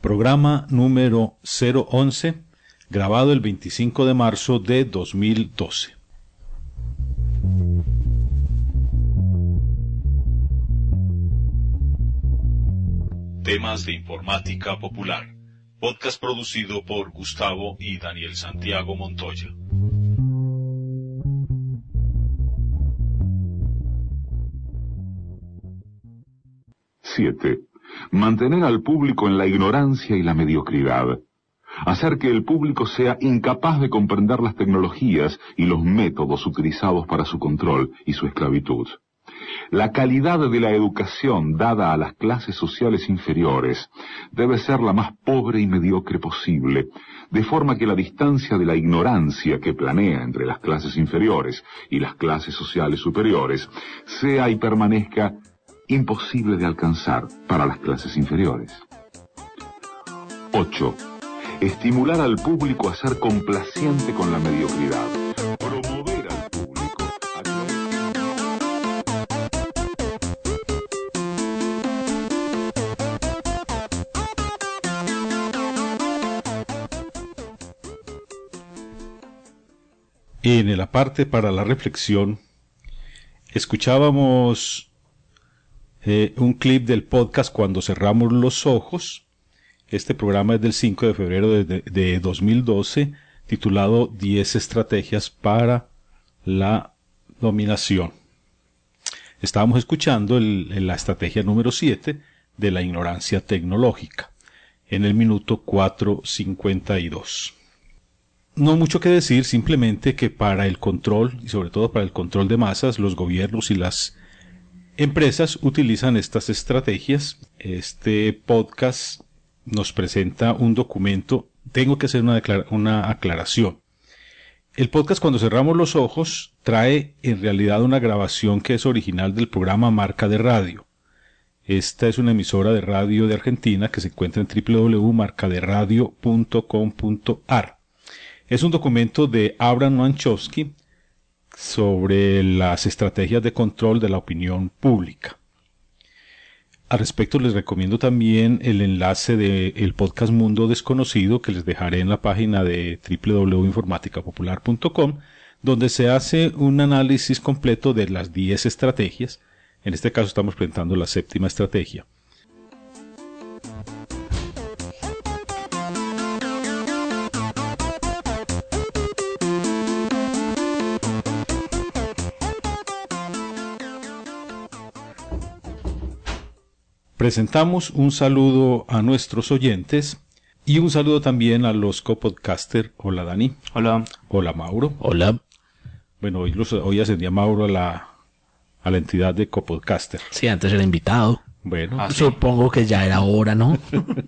programa número 011, grabado el 25 de marzo de 2012. Temas de informática popular. Podcast producido por Gustavo y Daniel Santiago Montoya. Siete. Mantener al público en la ignorancia y la mediocridad. Hacer que el público sea incapaz de comprender las tecnologías y los métodos utilizados para su control y su esclavitud. La calidad de la educación dada a las clases sociales inferiores debe ser la más pobre y mediocre posible, de forma que la distancia de la ignorancia que planea entre las clases inferiores y las clases sociales superiores sea y permanezca imposible de alcanzar para las clases inferiores. 8. Estimular al público a ser complaciente con la mediocridad. Promover al público En la parte para la reflexión, escuchábamos eh, un clip del podcast Cuando cerramos los ojos. Este programa es del 5 de febrero de, de 2012, titulado 10 estrategias para la dominación. Estábamos escuchando la estrategia número 7 de la ignorancia tecnológica en el minuto 4.52 no mucho que decir, simplemente que para el control, y sobre todo para el control de masas, los gobiernos y las empresas utilizan estas estrategias. Este podcast nos presenta un documento. Tengo que hacer una, aclaración. El podcast Cuando cerramos los ojos trae en realidad una grabación que es original del programa Marca de Radio. Esta es una emisora de radio de Argentina que se encuentra en www.marcaderadio.com.ar. Es un documento de Abraham Manchowski sobre las estrategias de control de la opinión pública. Al respecto les recomiendo también el enlace del podcast Mundo Desconocido que les dejaré en la página de www.informaticapopular.com donde se hace un análisis completo de las 10 estrategias. En este caso estamos presentando la séptima estrategia. Presentamos un saludo a nuestros oyentes y un saludo también a los copodcaster. Hola Dani. Hola. Hola Mauro. Hola. Bueno, hoy, los, hoy ascendí a Mauro a la, a la entidad de copodcaster. Sí, antes era invitado. Bueno, Ah, sí. Supongo que ya era hora, ¿no?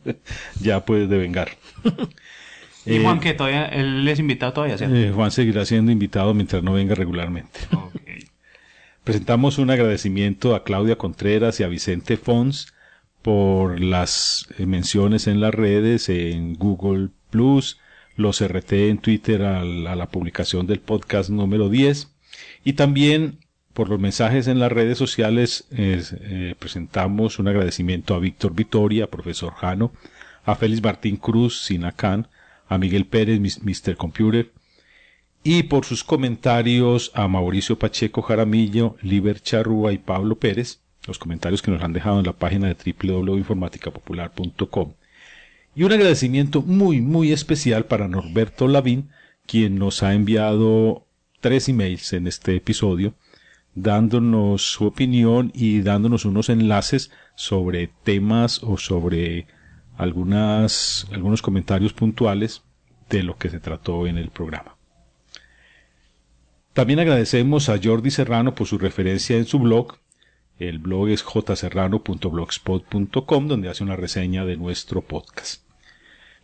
ya puedes devengar. ¿Y Eh, Juan que todavía, él es invitado todavía, ¿cierto? eh, Juan seguirá siendo invitado mientras no venga regularmente. Presentamos un agradecimiento a Claudia Contreras y a Vicente Fons por las eh, menciones en las redes, en Google Plus, los RT en Twitter a, la publicación del podcast número 10 y también por los mensajes en las redes sociales es, eh, presentamos un agradecimiento a Víctor Vitoria, a profesor Jano, a Félix Martín Cruz, Sinacán, a Miguel Pérez, Mr. Computer, y por sus comentarios a Mauricio Pacheco Jaramillo, Liber Charrúa y Pablo Pérez, los comentarios que nos han dejado en la página de www.informaticapopular.com. Y un agradecimiento muy, muy especial para Norberto Lavín, quien nos ha enviado tres emails en este episodio, dándonos su opinión y dándonos unos enlaces sobre temas o sobre algunas, algunos comentarios puntuales de lo que se trató en el programa. También agradecemos a Jordi Serrano por su referencia en su blog. El blog es jserrano.blogspot.com donde hace una reseña de nuestro podcast.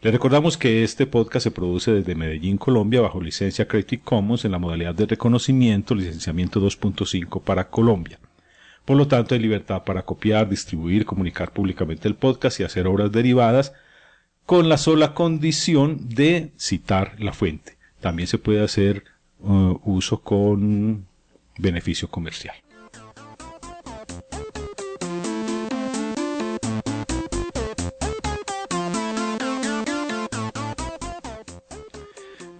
Le recordamos que este podcast se produce desde Medellín, Colombia, bajo licencia Creative Commons en la modalidad de reconocimiento, licenciamiento 2.5 para Colombia. Por lo tanto, hay libertad para copiar, distribuir, comunicar públicamente el podcast y hacer obras derivadas con la sola condición de citar la fuente. También se puede hacer uh, uso con beneficio comercial.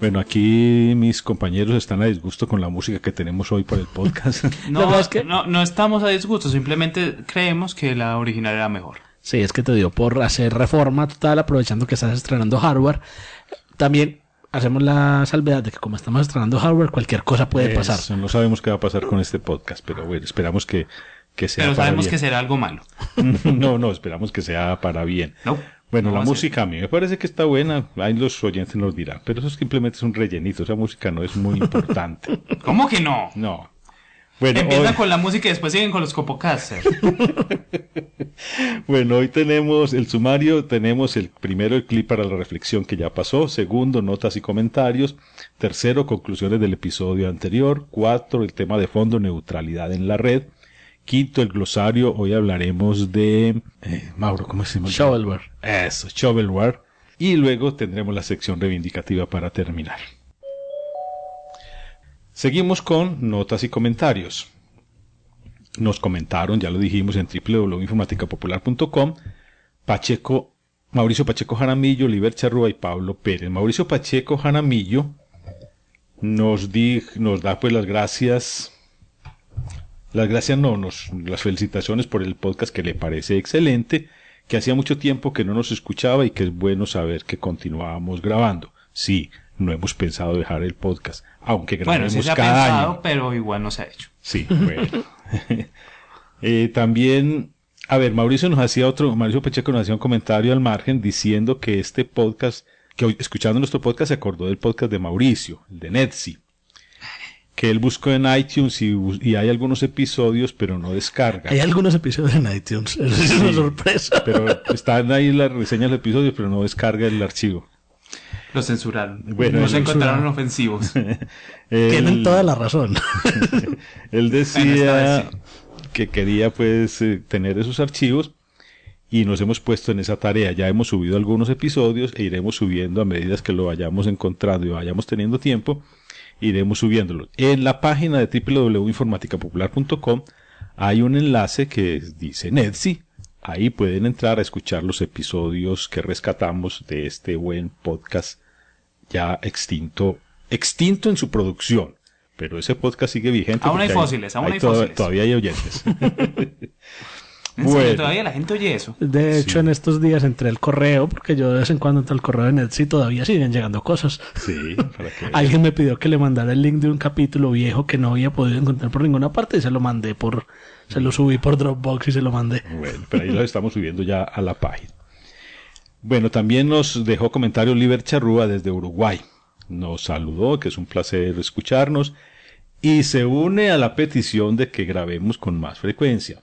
Bueno, aquí mis compañeros están a disgusto con la música que tenemos hoy para el podcast. No, es que- no, no estamos a disgusto, simplemente creemos que la original era mejor. Sí, es que te dio por hacer reforma total aprovechando que estás estrenando hardware. También hacemos la salvedad de que como estamos estrenando hardware, cualquier cosa puede pasar. No sabemos qué va a pasar con este podcast, pero bueno, esperamos que, que sea Pero para sabemos bien. que será algo malo. no, no, esperamos que sea para bien. No. Bueno, No la música a mí me parece que está buena. Ahí los oyentes nos dirán, pero eso simplemente es un rellenito. Esa música no es muy importante. ¿Cómo que no? No. Bueno, Empiezan hoy, con la música y después siguen con los copocasters. bueno, hoy tenemos el sumario, tenemos el primero el clip para la reflexión que ya pasó, segundo notas y comentarios, tercero conclusiones del episodio anterior, cuatro el tema de fondo neutralidad en la red, quinto el glosario, hoy hablaremos de eh, Mauro, ¿cómo se llama? Shovelware. Eso, shovelware. Y luego tendremos la sección reivindicativa para terminar. Seguimos con notas y comentarios. Nos comentaron, ya lo dijimos en www.informaticapopular.com, Pacheco, Mauricio Pacheco Jaramillo, Liber Charrúa y Pablo Pérez. Mauricio Pacheco Jaramillo nos, di- nos da pues las gracias las gracias no, nos, las felicitaciones por el podcast que le parece excelente, que hacía mucho tiempo que no nos escuchaba y que es bueno saber que continuábamos grabando. Sí, no hemos pensado dejar el podcast, aunque Bueno, grabemos sí se ha pensado, año. pero igual no se ha hecho. Sí, bueno. Eh, también, a ver, Mauricio nos hacía otro, Mauricio Pacheco nos hacía un comentario al margen diciendo que este podcast, que hoy, escuchando nuestro podcast se acordó del podcast de Mauricio, el de Netsi, que él buscó en iTunes y, hay algunos episodios, pero no descarga. Hay algunos episodios en iTunes. Eso es una sorpresa. Pero están ahí las reseñas del episodio, pero no descarga el archivo. Lo censuraron. Bueno, no el- se encontraron ofensivos. Tienen toda la razón. Él decía que quería pues eh, tener esos archivos y nos hemos puesto en esa tarea. Ya hemos subido algunos episodios e iremos subiendo a medida que lo vayamos encontrando y vayamos teniendo tiempo, iremos subiéndolo. En la página de www.informaticapopular.com hay un enlace que dice Netsi. Ahí pueden entrar a escuchar los episodios que rescatamos de este buen podcast ya extinto, extinto en su producción. Pero ese podcast sigue vigente. Aún hay fósiles, aún hay toda- fósiles. Todavía hay oyentes. Serio, Bueno. todavía la gente oye eso. De hecho, Sí. en estos días entré al correo, porque yo de vez en cuando entro al correo de Netsi y todavía siguen llegando cosas. sí, para que Alguien me pidió que le mandara el link de un capítulo viejo que no había podido encontrar por ninguna parte y se lo mandé por, se lo subí por Dropbox y se lo mandé. Bueno, pero ahí lo estamos subiendo ya a la página. Bueno, también nos dejó comentario Liber Charrúa desde Uruguay. Nos saludó, que es un placer escucharnos, y se une a la petición de que grabemos con más frecuencia.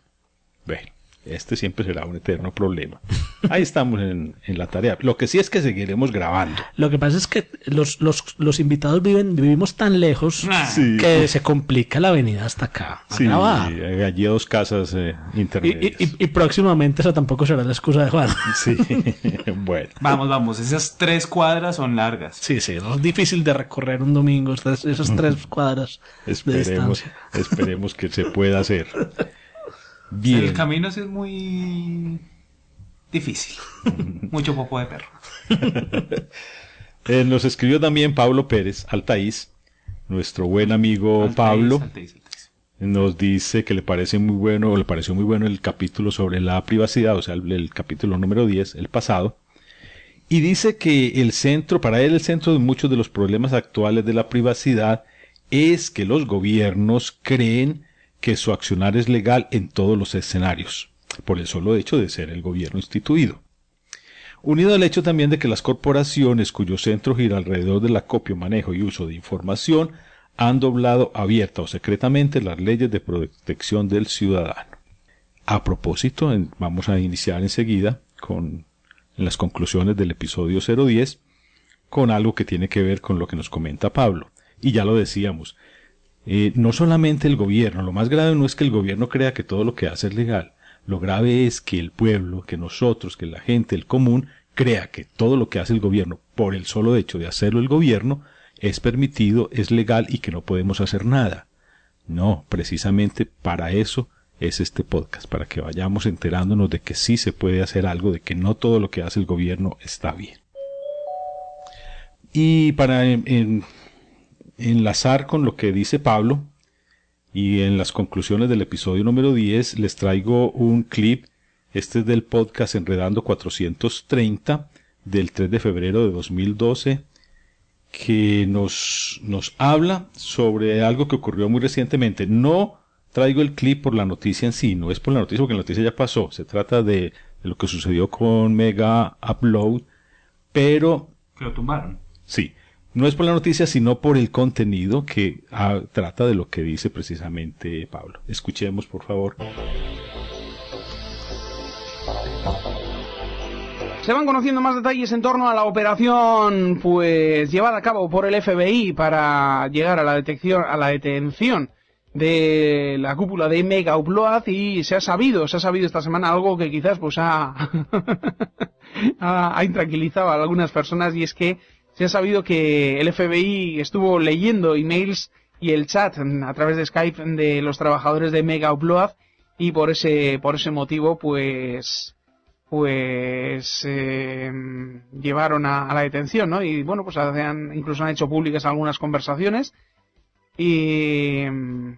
Bueno, este siempre será un eterno problema. Ahí estamos en, en la tarea. Lo que sí es que seguiremos grabando. Lo que pasa es que los, los, los invitados viven, vivimos tan lejos Ah, Sí. que se complica la venida hasta acá. a Sí, grabar. allí dos casas eh, Y, intermedias. y- y- y próximamente esa tampoco será la excusa de Juan. Sí, bueno. Vamos, vamos, esas tres cuadras son largas. Sí, sí, es difícil de recorrer un domingo esas, esas tres cuadras de Esperemos, distancia. esperemos que se pueda hacer. El camino es muy difícil. Mucho popo de perro. Eh, nos escribió también Pablo Pérez, Altaís, nuestro buen amigo Altaís, Pablo. Altaís, Altaís. Nos dice que le parece muy bueno, o le pareció muy bueno el capítulo sobre la privacidad, o sea, el, el capítulo número 10, el pasado. Y dice que el centro, para él el centro de muchos de los problemas actuales de la privacidad es que los gobiernos creen que su accionar es legal en todos los escenarios, por el solo hecho de ser el gobierno instituido. Unido al hecho también de que las corporaciones cuyo centro gira alrededor del acopio, manejo y uso de información han doblado abierta o secretamente las leyes de protección del ciudadano. A propósito, vamos a iniciar enseguida con las conclusiones del episodio 010 con algo que tiene que ver con lo que nos comenta Pablo. Y ya lo decíamos, eh, no solamente el gobierno, lo más grave no es que el gobierno crea que todo lo que hace es legal, lo grave es que el pueblo, que nosotros, que la gente, el común, crea que todo lo que hace el gobierno, por el solo hecho de hacerlo el gobierno, es permitido, es legal y que no podemos hacer nada. No, precisamente para eso es este podcast, para que vayamos enterándonos de que sí se puede hacer algo, de que no todo lo que hace el gobierno está bien. Y para enlazar con lo que dice Pablo y en las conclusiones del episodio número 10 les traigo un clip, este es del podcast Enredando 430 del 3 de febrero de 2012 que nos, nos habla sobre algo que ocurrió muy recientemente. No traigo el clip por la noticia en sí, no es por la noticia porque la noticia ya pasó, se trata de, de lo que sucedió con Mega Upload, pero Que lo tumbaron. Sí, no es por la noticia, sino por el contenido que ah, trata de lo que dice precisamente Pablo. Escuchemos, por favor. Se van conociendo más detalles en torno a la operación pues llevada a cabo por el FBI para llegar a la detección a la detención de la cúpula de Mega Upload y se ha sabido, se ha sabido esta semana algo que quizás pues ha, ha, ha intranquilizado a algunas personas y es que se ha sabido que el FBI estuvo leyendo emails y el chat a través de Skype de los trabajadores de Mega Upload y por ese por ese motivo pues pues eh, llevaron a, a la detención, ¿no? Y bueno, pues han, incluso han hecho públicas algunas conversaciones y mm,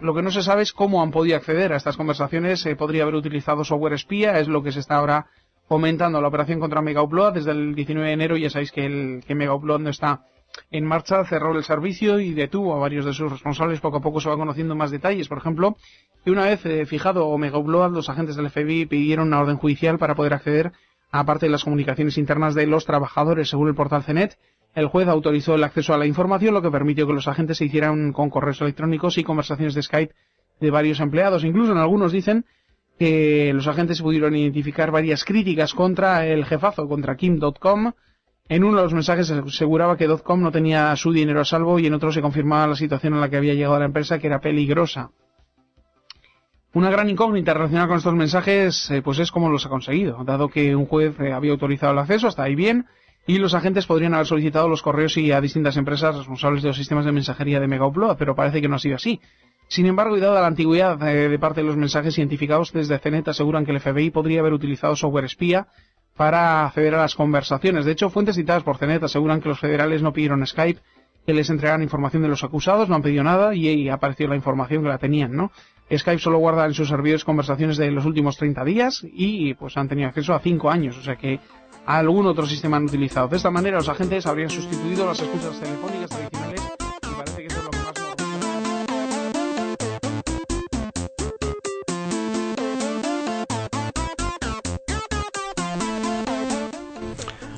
lo que no se sabe es cómo han podido acceder a estas conversaciones. Podría haber utilizado software espía, es lo que se está ahora comentando. La operación contra Mega Upload desde el 19 de enero, ya sabéis que, el, que Mega Upload no está en marcha, cerró el servicio y detuvo a varios de sus responsables. Poco a poco se va conociendo más detalles. Por ejemplo, que una vez eh, fijado Omega Upload, los agentes del FBI pidieron una orden judicial para poder acceder a parte de las comunicaciones internas de los trabajadores, según el portal CENET. El juez autorizó el acceso a la información, lo que permitió que los agentes se hicieran con correos electrónicos y conversaciones de Skype de varios empleados. Incluso en algunos dicen que los agentes pudieron identificar varias críticas contra el jefazo, contra Kim.com. En uno de los mensajes se aseguraba que .com no tenía su dinero a salvo y en otro se confirmaba la situación en la que había llegado la empresa, que era peligrosa. Una gran incógnita relacionada con estos mensajes, eh, pues es cómo los ha conseguido, dado que un juez eh, había autorizado el acceso, hasta ahí bien, y los agentes podrían haber solicitado los correos y a distintas empresas responsables de los sistemas de mensajería de Mega Upload, pero parece que no ha sido así. Sin embargo, y dada la antigüedad eh, de parte de los mensajes identificados desde CENET, aseguran que el FBI podría haber utilizado software espía para acceder a las conversaciones. De hecho, fuentes citadas por CENET aseguran que los federales no pidieron Skype que les entregaran información de los acusados, no han pedido nada y, y apareció la información que la tenían, ¿no? Skype solo guarda en sus servidores conversaciones de los últimos 30 días y pues han tenido acceso a 5 años, o sea que algún otro sistema han utilizado. De esta manera los agentes habrían sustituido las escuchas telefónicas tradicionales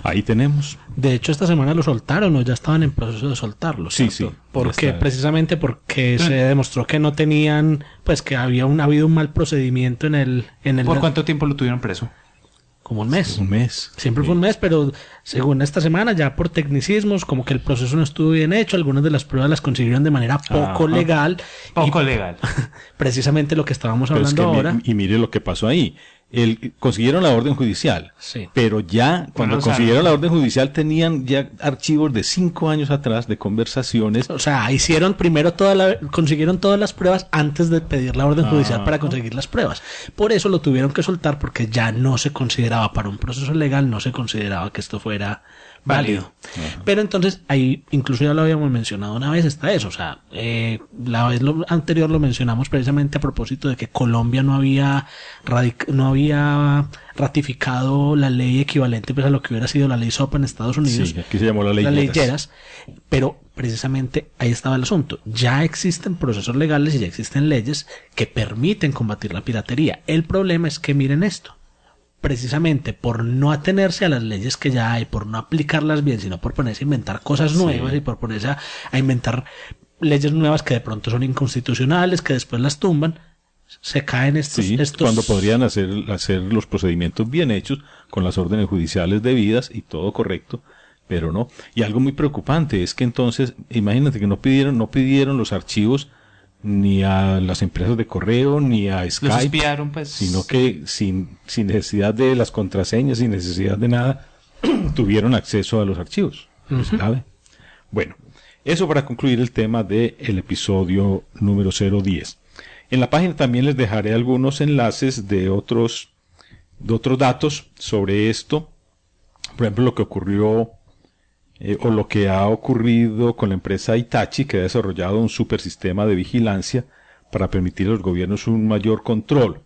Ahí tenemos. De hecho, esta semana lo soltaron o ya estaban en proceso de soltarlo. Sí, ¿cierto? sí, Porque precisamente porque se demostró que no tenían, pues que había un, habido un mal procedimiento en el, en el ¿Por cuánto tiempo lo tuvieron preso? como un mes. Un mes. Siempre fue un mes, pero según esta semana, ya por tecnicismos, como que el proceso no estuvo bien hecho, algunas de las pruebas las consiguieron de manera poco Ajá. legal. Poco y legal. precisamente lo que estábamos Pero es hablando que mi- ahora. y mire lo que pasó ahí. El, consiguieron la orden judicial. Sí. Pero ya, cuando consiguieron la orden judicial, tenían ya archivos de cinco años atrás de conversaciones. O sea, hicieron primero toda la, consiguieron todas las pruebas antes de pedir la orden judicial para conseguir las pruebas. Por eso lo tuvieron que soltar porque ya no se consideraba para un proceso legal, no se consideraba que esto fuera válido. Pero entonces ahí, incluso ya lo habíamos mencionado una vez, está eso. O sea, eh, la vez lo- anterior lo mencionamos precisamente a propósito de que Colombia no había no había ratificado la ley equivalente pues, a lo que hubiera sido la ley SOPA en Estados Unidos Sí, aquí se llamó la ley la ley Lleras. Lleras, pero precisamente ahí estaba el asunto. Ya existen procesos legales y ya existen leyes que permiten combatir la piratería. El problema es que miren esto. Precisamente por no atenerse a las leyes que ya hay, por no aplicarlas bien, sino por ponerse a inventar cosas nuevas y por ponerse a, a inventar leyes nuevas que de pronto son inconstitucionales, que después las tumban, se caen estos, Sí, estos cuando podrían hacer, hacer los procedimientos bien hechos, con las órdenes judiciales debidas y todo correcto, pero no. Y algo muy preocupante es que entonces, imagínate que no pidieron, no pidieron los archivos ni a las empresas de correo, ni a Los Skype, espiaron, pues. sino que sin, sin necesidad de las contraseñas, sin necesidad de nada, tuvieron acceso a los archivos. Es grave. Bueno, eso para concluir el tema del episodio número 010. En la página también les dejaré algunos enlaces de otros, de otros datos sobre esto. Por ejemplo, lo que ocurrió eh, o lo que ha ocurrido con la empresa Itachi, que ha desarrollado un supersistema de vigilancia para permitir a los gobiernos un mayor control.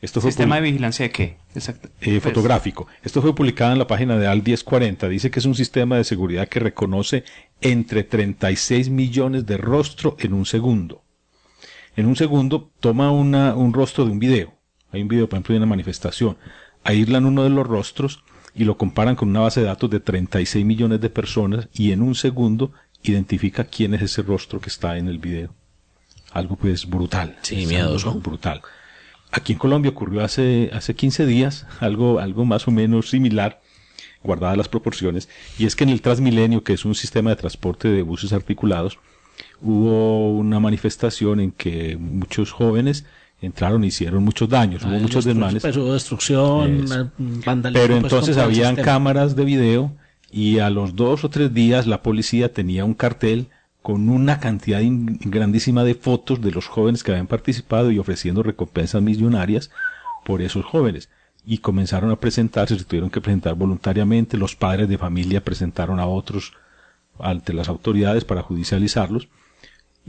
Esto fue ¿Sistema de vigilancia de qué? Exacto. Eh, fotográfico. Esto fue publicado en la página de AL 1040. Dice que es un sistema de seguridad que reconoce entre 36 millones de rostros en un segundo. En un segundo toma una, un rostro de un video. Hay un video, por ejemplo, de una manifestación. Aíslan uno de los rostros y lo comparan con una base de datos de 36 millones de personas y en un segundo identifica quién es ese rostro que está en el video. Algo pues brutal. Sí, miedoso. Brutal. Aquí en Colombia ocurrió hace, hace 15 días algo, algo más o menos similar, guardadas las proporciones, y es que en el Transmilenio, que es un sistema de transporte de buses articulados, hubo una manifestación en que muchos jóvenes entraron y hicieron muchos daños, hubo muchos desmanes. Pues, hubo destrucción, vandalismo. Pero pues, entonces habían cámaras de video y a los dos o tres días la policía tenía un cartel con una cantidad grandísima de fotos de los jóvenes que habían participado y ofreciendo recompensas millonarias por esos jóvenes. Y comenzaron a presentarse, se tuvieron que presentar voluntariamente, los padres de familia presentaron a otros ante las autoridades para judicializarlos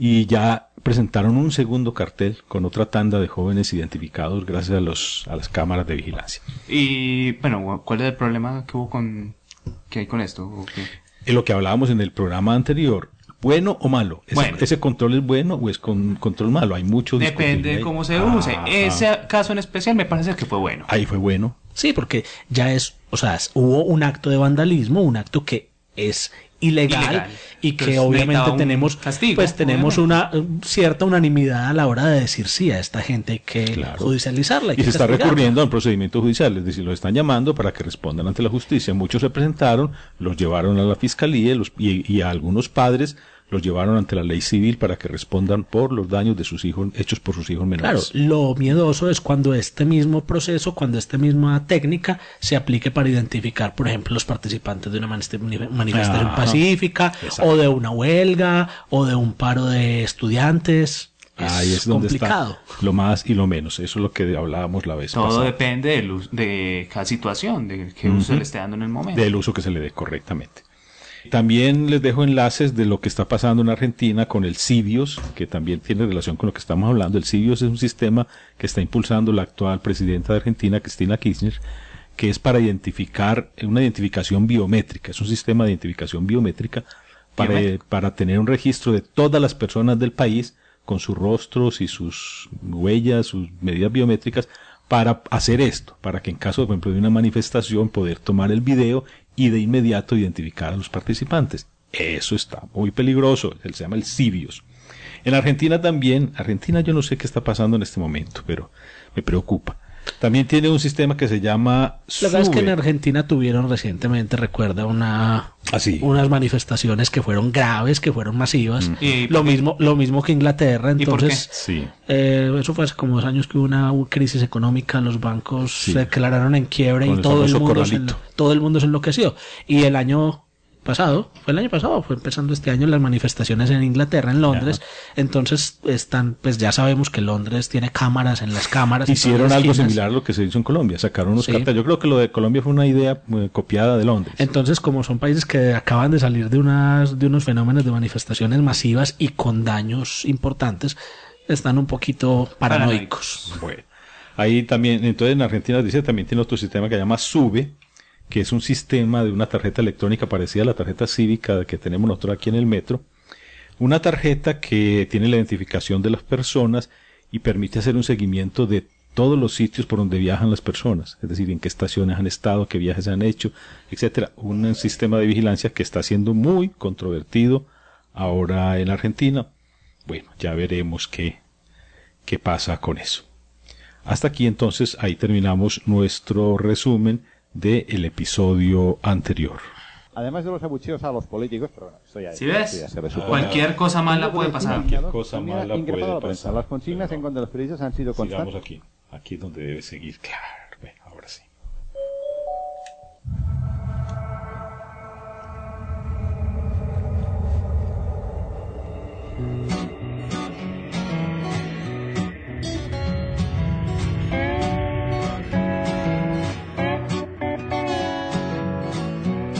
y ya presentaron un segundo cartel con otra tanda de jóvenes identificados gracias a los a las cámaras de vigilancia. Y bueno, ¿cuál es el problema que hubo con que hay con esto? En lo que hablábamos en el programa anterior, bueno o malo. ¿Ese, control es bueno o es con, control malo? Hay muchos. Depende de cómo se use. Ah, Ese ah. caso en especial me parece que fue bueno. Ahí fue bueno. Sí, porque ya es, o sea, hubo un acto de vandalismo, un acto que es ilegal, y que obviamente tenemos pues tenemos una cierta unanimidad a la hora de decir sí a esta gente hay que judicializarla y se está recurriendo a un procedimiento judicial es decir lo están llamando para que respondan ante la justicia. Muchos se presentaron los llevaron a la fiscalía y a algunos padres los llevaron ante la ley civil para que respondan por los daños de sus hijos hechos por sus hijos menores. Claro, lo miedoso es cuando este mismo proceso, cuando esta misma técnica se aplique para identificar, por ejemplo, los participantes de una manifestación pacífica o de una huelga o de un paro de estudiantes. Ahí es donde complicado. está lo más y lo menos. Eso es lo que hablábamos la vez Todo depende de cada situación, de qué uso se le esté dando en el momento. Del uso que se le dé correctamente. También les dejo enlaces de lo que está pasando en Argentina con el CIVIOS, que también tiene relación con lo que estamos hablando. El CIVIOS es un sistema que está impulsando la actual presidenta de Argentina, Cristina Kirchner, que es para identificar, una identificación biométrica, es un sistema de identificación biométrica para, para tener un registro de todas las personas del país con sus rostros y sus huellas, sus medidas biométricas, para hacer esto, para que en caso, por ejemplo, de una manifestación, poder tomar el video y de inmediato identificar a los participantes. Eso está muy peligroso, se llama el Cibios. En Argentina también, Argentina yo no sé qué está pasando en este momento, pero me preocupa. También tiene un sistema que se llama La verdad es que en Argentina tuvieron recientemente, recuerda, una ah, unas manifestaciones que fueron graves, que fueron masivas. Mm. lo mismo lo mismo que Inglaterra. Entonces, Sí. Eh, eso fue hace como dos años que hubo una crisis económica, los bancos se declararon en quiebra y todo el, mundo se, todo el mundo se enloqueció. Y el año pasado, fue el año pasado, fue empezando este año las manifestaciones en Inglaterra, en Londres. Entonces están, pues ya sabemos que Londres tiene cámaras en las cámaras. Hicieron algo similar a lo que se hizo en Colombia, sacaron unos carteles. Yo creo que lo de Colombia fue una idea eh, copiada de Londres. Entonces, como son países que acaban de salir de unas, de unos fenómenos de manifestaciones masivas y con daños importantes, están un poquito paranoicos. Bueno. Ahí también, entonces en Argentina dice también tiene otro sistema que se llama SUBE, que es un sistema de una tarjeta electrónica parecida a la tarjeta cívica que tenemos nosotros aquí en el metro. Una tarjeta que tiene la identificación de las personas y permite hacer un seguimiento de todos los sitios por donde viajan las personas, es decir, en qué estaciones han estado, qué viajes han hecho, etcétera. Un sistema de vigilancia que está siendo muy controvertido ahora en Argentina. Bueno, ya veremos qué, qué pasa con eso. Hasta aquí entonces, ahí terminamos nuestro resumen del episodio anterior. Además de los abucheos a los políticos, pero bueno, esto ya, ¿Sí ves? Cualquier cosa mala puede pasar. Cualquier cosa mala puede pasar. Las consignas en contra de los periodistas han sido constantes. aquí, aquí es donde debe seguir, claro.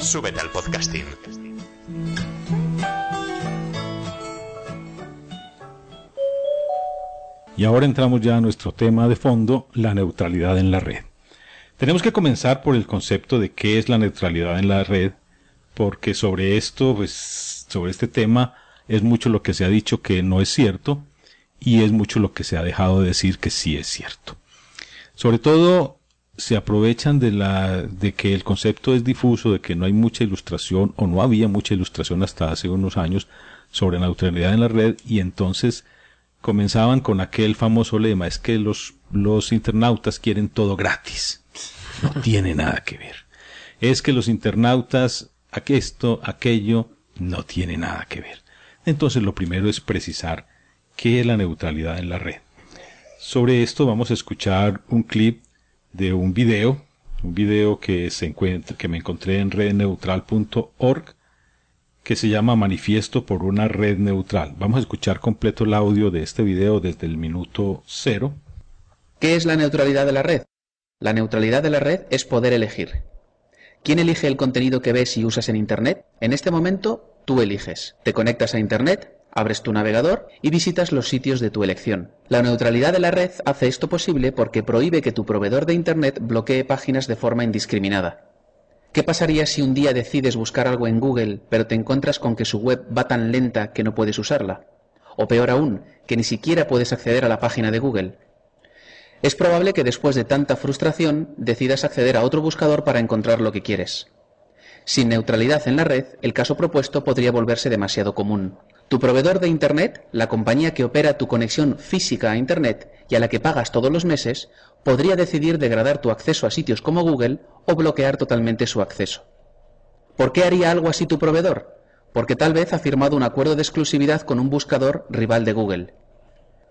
Súbete al podcasting. Y ahora entramos ya a nuestro tema de fondo, la neutralidad en la red. Tenemos que comenzar por el concepto de qué es la neutralidad en la red, porque sobre esto, pues, sobre este tema, es mucho lo que se ha dicho que no es cierto, y es mucho lo que se ha dejado de decir que sí es cierto. Sobre todo, se aprovechan de la de que el concepto es difuso, de que no hay mucha ilustración o no había mucha ilustración hasta hace unos años sobre la neutralidad en la red y entonces comenzaban con aquel famoso lema, es que los los internautas quieren todo gratis. No tiene nada que ver. Es que los internautas esto, aquello no tiene nada que ver. Entonces lo primero es precisar qué es la neutralidad en la red. Sobre esto vamos a escuchar un clip de un video, un video que se encuentra, que me encontré en redneutral.org, que se llama Manifiesto por una red neutral. Vamos a escuchar completo el audio de este video desde el minuto cero. ¿Qué es la neutralidad de la red? La neutralidad de la red es poder elegir. ¿Quién elige el contenido que ves y usas en Internet? En este momento, tú eliges. Te conectas a Internet, abres tu navegador y visitas los sitios de tu elección. La neutralidad de la red hace esto posible porque prohíbe que tu proveedor de Internet bloquee páginas de forma indiscriminada. ¿Qué pasaría si un día decides buscar algo en Google pero te encuentras con que su web va tan lenta que no puedes usarla? O peor aún, que ni siquiera puedes acceder a la página de Google. Es probable que después de tanta frustración decidas acceder a otro buscador para encontrar lo que quieres. Sin neutralidad en la red, el caso propuesto podría volverse demasiado común. Tu proveedor de Internet, la compañía que opera tu conexión física a Internet y a la que pagas todos los meses, podría decidir degradar tu acceso a sitios como Google o bloquear totalmente su acceso. ¿Por qué haría algo así tu proveedor? Porque tal vez ha firmado un acuerdo de exclusividad con un buscador rival de Google.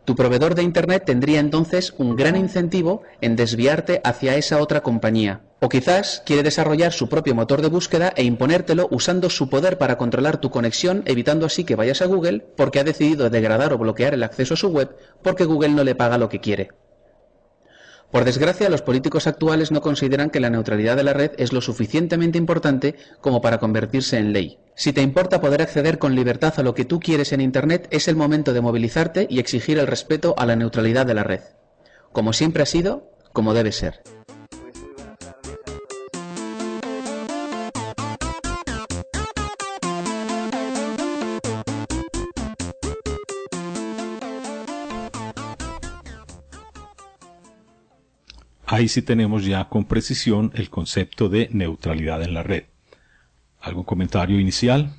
Tu proveedor de Internet tendría entonces un gran incentivo en desviarte hacia esa otra compañía. O quizás quiere desarrollar su propio motor de búsqueda e imponértelo usando su poder para controlar tu conexión, evitando así que vayas a Google porque ha decidido degradar o bloquear el acceso a su web porque Google no le paga lo que quiere. Por desgracia, los políticos actuales no consideran que la neutralidad de la red es lo suficientemente importante como para convertirse en ley. Si te importa poder acceder con libertad a lo que tú quieres en Internet, es el momento de movilizarte y exigir el respeto a la neutralidad de la red. Como siempre ha sido, como debe ser. Ahí sí tenemos ya con precisión el concepto de neutralidad en la red. ¿Algún comentario inicial?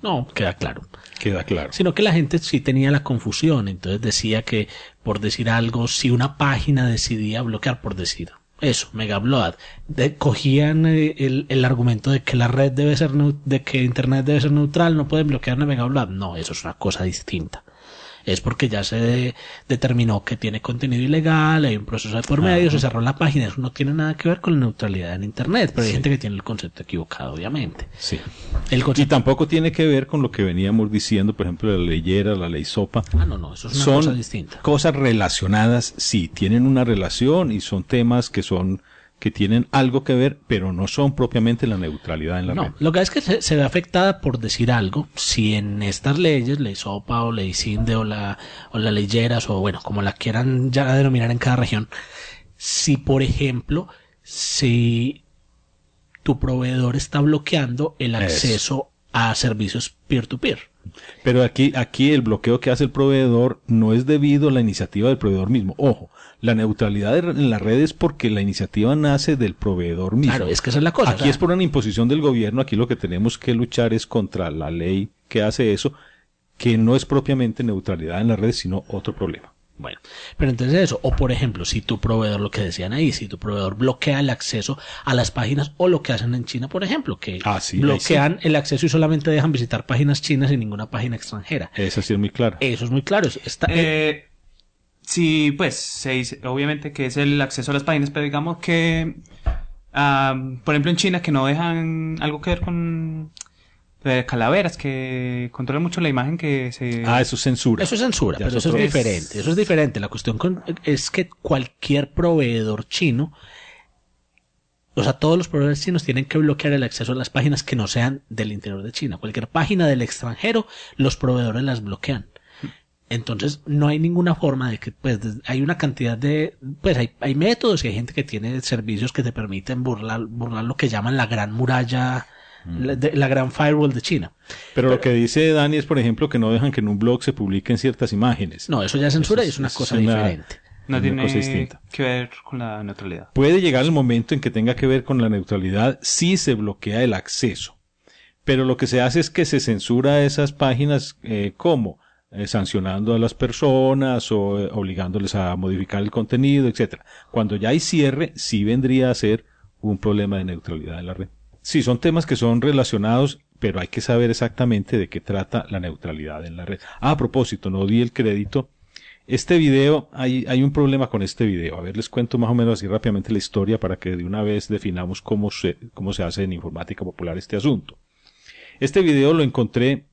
No, queda claro. Queda claro. Sino que la gente sí tenía la confusión, entonces decía que, por decir algo, si una página decidía bloquear, por decir eso, Megabload, de, cogían eh, el, el, argumento de que la red debe ser, de que Internet debe ser neutral, no pueden bloquear a Megabload. No, eso es una cosa distinta. Es porque ya se de- determinó que tiene contenido ilegal, hay un proceso de por medio, se cerró la página, eso no tiene nada que ver con la neutralidad en Internet, pero hay gente que tiene el concepto equivocado, obviamente. Sí. El Y concepto... tampoco tiene que ver con lo que veníamos diciendo, por ejemplo, la leyera, la ley sopa. Ah, no, no, eso es una son cosa distinta. cosas relacionadas, sí, tienen una relación y son temas que son que tienen algo que ver, pero no son propiamente la neutralidad en la red. No, lo que es que se, se ve afectada por decir algo, si en estas leyes, ley SOPA o ley CINDE o la, o la ley Lleras o bueno, como la quieran ya denominar en cada región, si por ejemplo, si tu proveedor está bloqueando el Eso. A servicios peer-to-peer. Pero aquí, aquí el bloqueo que hace el proveedor no es debido a la iniciativa del proveedor mismo. Ojo, la neutralidad en la red es porque la iniciativa nace del proveedor mismo. Claro, es que esa es la cosa. Aquí o sea, es por una imposición del gobierno, aquí lo que tenemos que luchar es contra la ley que hace eso, que no es propiamente neutralidad en la red, sino otro problema. Bueno, pero entonces eso, o por ejemplo, si tu proveedor, lo que decían ahí, si tu proveedor bloquea el acceso a las páginas, o lo que hacen en China, por ejemplo, que Ah, sí, bloquean el acceso y solamente dejan visitar páginas chinas y ninguna página extranjera. Esa sí es muy clara. Eso es muy claro. eso Está, Eh, sí, pues, se dice, obviamente que es el acceso a las páginas, pero digamos que, ah, por ejemplo, en China, que no dejan algo que ver con eh, calaveras, que controlan mucho la imagen que se... Ah, eso es censura. Eso es censura, Ya pero es eso es diferente. Eso es diferente. La cuestión con- es que cualquier proveedor chino, o sea, todos los proveedores chinos tienen que bloquear el acceso a las páginas que no sean del interior de China. Cualquier página del extranjero, los proveedores las bloquean. Entonces, no hay ninguna forma de que, pues, hay una cantidad de, pues, hay, hay métodos y hay gente que tiene servicios que te permiten burlar, burlar lo que llaman la gran muralla, la, de- la gran firewall de China. Pero lo que dice Dani es, por ejemplo, que no dejan que en un blog se publiquen ciertas imágenes. No, eso ya es censura y Eso es una cosa una- diferente. no tiene cosa distinta. que ver con la neutralidad. Puede llegar el momento en que tenga que ver con la neutralidad si se bloquea el acceso. Pero lo que se hace es que se censura esas páginas, eh, ¿cómo? Eh, sancionando a las personas o eh, obligándoles a modificar el contenido, etcétera. Cuando ya hay cierre, sí vendría a ser un problema de neutralidad en la red. Sí, son temas que son relacionados, pero hay que saber exactamente de qué trata la neutralidad en la red. Ah, a propósito, no di el crédito. Este video, hay, hay un problema con este video. A ver, les cuento más o menos así rápidamente la historia para que de una vez definamos cómo se, cómo se hace en informática popular este asunto. Este video lo encontré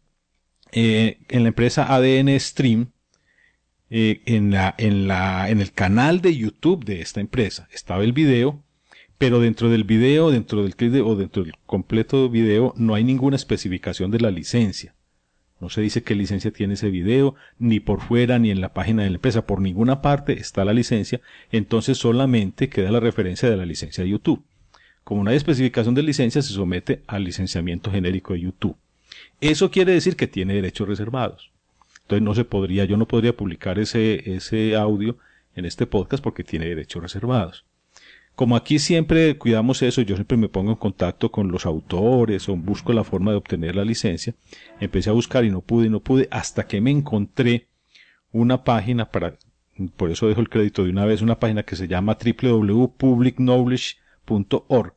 eh, en la empresa ADN Stream, eh, en, la, en, la, en el canal de YouTube de esta empresa. Estaba el video, pero dentro del video, dentro del clip o dentro del completo video, no hay ninguna especificación de la licencia. No se dice qué licencia tiene ese video, ni por fuera, ni en la página de la empresa. Por ninguna parte está la licencia, entonces solamente queda la referencia de la licencia de YouTube. Como no hay especificación de licencia, se somete al licenciamiento genérico de YouTube. Eso quiere decir que tiene derechos reservados. Entonces no se podría, yo no podría publicar ese, ese audio en este podcast porque tiene derechos reservados. Como aquí siempre cuidamos eso, yo siempre me pongo en contacto con los autores o busco la forma de obtener la licencia. Empecé a buscar y no pude, y no pude, hasta que me encontré una página para, por eso dejo el crédito de una vez, una página que se llama www.publicknowledge.org.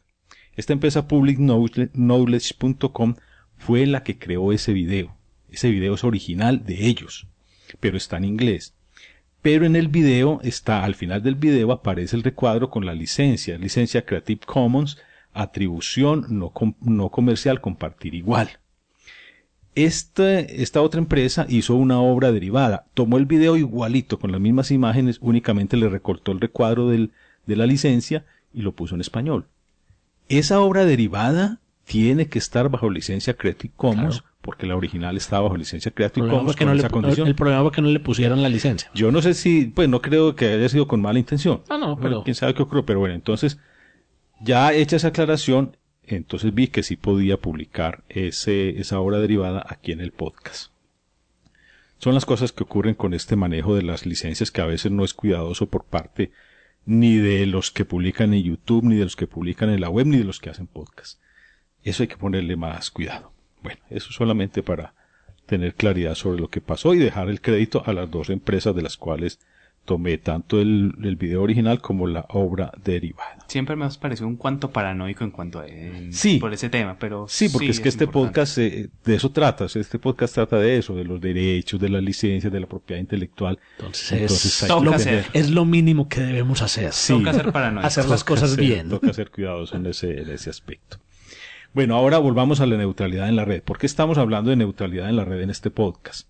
Esta empresa publicknowledge.com fue la que creó ese video. Ese video es original de ellos, pero está en inglés. Pero en el video está, al final del video aparece el recuadro con la licencia, licencia Creative Commons, atribución no, no comercial, compartir igual. Esta, esta otra empresa hizo una obra derivada, tomó el video igualito con las mismas imágenes, únicamente le recortó el recuadro del- de la licencia y lo puso en español. Esa obra derivada tiene que estar bajo licencia Creative Commons. Porque la original está bajo licencia El Creative problema, Commons fue que con no le, esa condición. el problema fue que no le pusieron la licencia. Yo no sé si, pues no creo que haya sido con mala intención. Ah, no, pero- Quién sabe qué ocurrió, pero bueno, entonces, ya hecha esa aclaración, entonces vi que sí podía publicar ese, esa obra derivada aquí en el podcast. Son las cosas que ocurren con este manejo de las licencias que a veces no es cuidadoso por parte ni de los que publican en YouTube, ni de los que publican en la web, ni de los que hacen podcast. Eso hay que ponerle más cuidado. Bueno, eso solamente para tener claridad sobre lo que pasó y dejar el crédito a las dos empresas de las cuales tomé tanto el, el video original como la obra derivada. Siempre me has parecido un cuanto paranoico en cuanto a eh, Sí. por ese tema, pero Sí, porque es que este importante. podcast eh, de eso trata, este podcast trata de eso, de los derechos, de las licencias, de la propiedad intelectual. Entonces, Entonces, hay toca que hacer. tener- es lo mínimo que debemos hacer. Toca ser paranoico. Hacer las toca cosas ser- bien. Toca ser cuidadosos en ese, en ese aspecto. Bueno, ahora volvamos a la neutralidad en la red. ¿Por qué estamos hablando de neutralidad en la red en este podcast?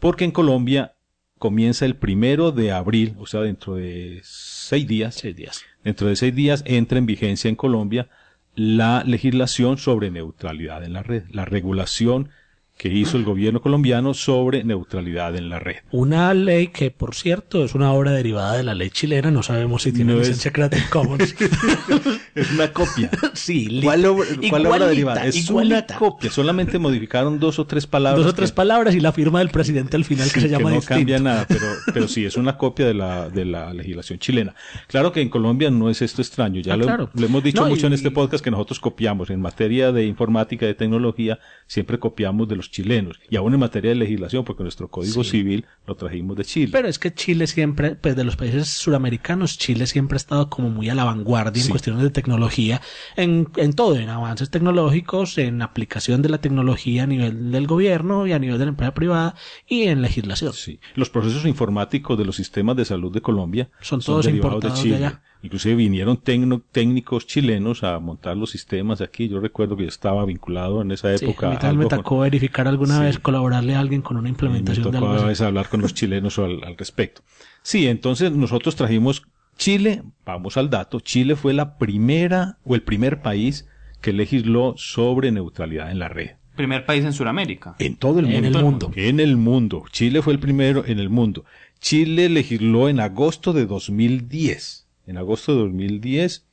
Porque en Colombia comienza el primero de abril, o sea, dentro de seis días, Seis días. dentro de seis días entra en vigencia en Colombia la legislación sobre neutralidad en la red, la regulación que hizo el gobierno colombiano sobre neutralidad en la red. Una ley que, por cierto, es una obra derivada de la ley chilena. No sabemos si tiene No es- licencia Creative Commons. Es una copia. sí, ¿Cuál obra, cuál obra derivada? Es igualita. una copia, solamente modificaron dos o tres palabras. Dos o tres que- palabras y la firma del presidente al final que sí, se llama no distinto. cambia nada, pero, pero sí, es una copia de la, de la legislación chilena. Claro que en Colombia no es esto extraño, ya Ah, lo, claro. lo hemos dicho No, mucho en este podcast que nosotros copiamos. En materia de informática, de tecnología, siempre copiamos de los chilenos. Y aún en materia de legislación, porque nuestro código civil lo trajimos de Chile. Pero es que Chile siempre, pues de los países suramericanos, Chile siempre ha estado como muy a la vanguardia en Sí. cuestiones de tecnología, en, en todo, en avances tecnológicos, en aplicación de la tecnología a nivel del gobierno y a nivel de la empresa privada y en legislación. Sí. Los procesos informáticos de los sistemas de salud de Colombia Son todos derivados importados de allá. Inclusive vinieron tecno- técnicos chilenos a montar los sistemas aquí. Yo recuerdo que yo estaba vinculado en esa Sí, época. a mí me con- tocó verificar alguna Sí. vez, colaborarle a alguien con una y me implementación de tocó algo a veces hablar con los chilenos al, al respecto. Sí, entonces nosotros trajimos Chile, vamos al dato, Chile fue la primera o el primer país que legisló sobre neutralidad en la red. Primer país en Sudamérica. En todo el En mundo. el mundo. En el mundo. Chile fue el primero en el mundo. Chile legisló en agosto de 2010. En agosto de 2010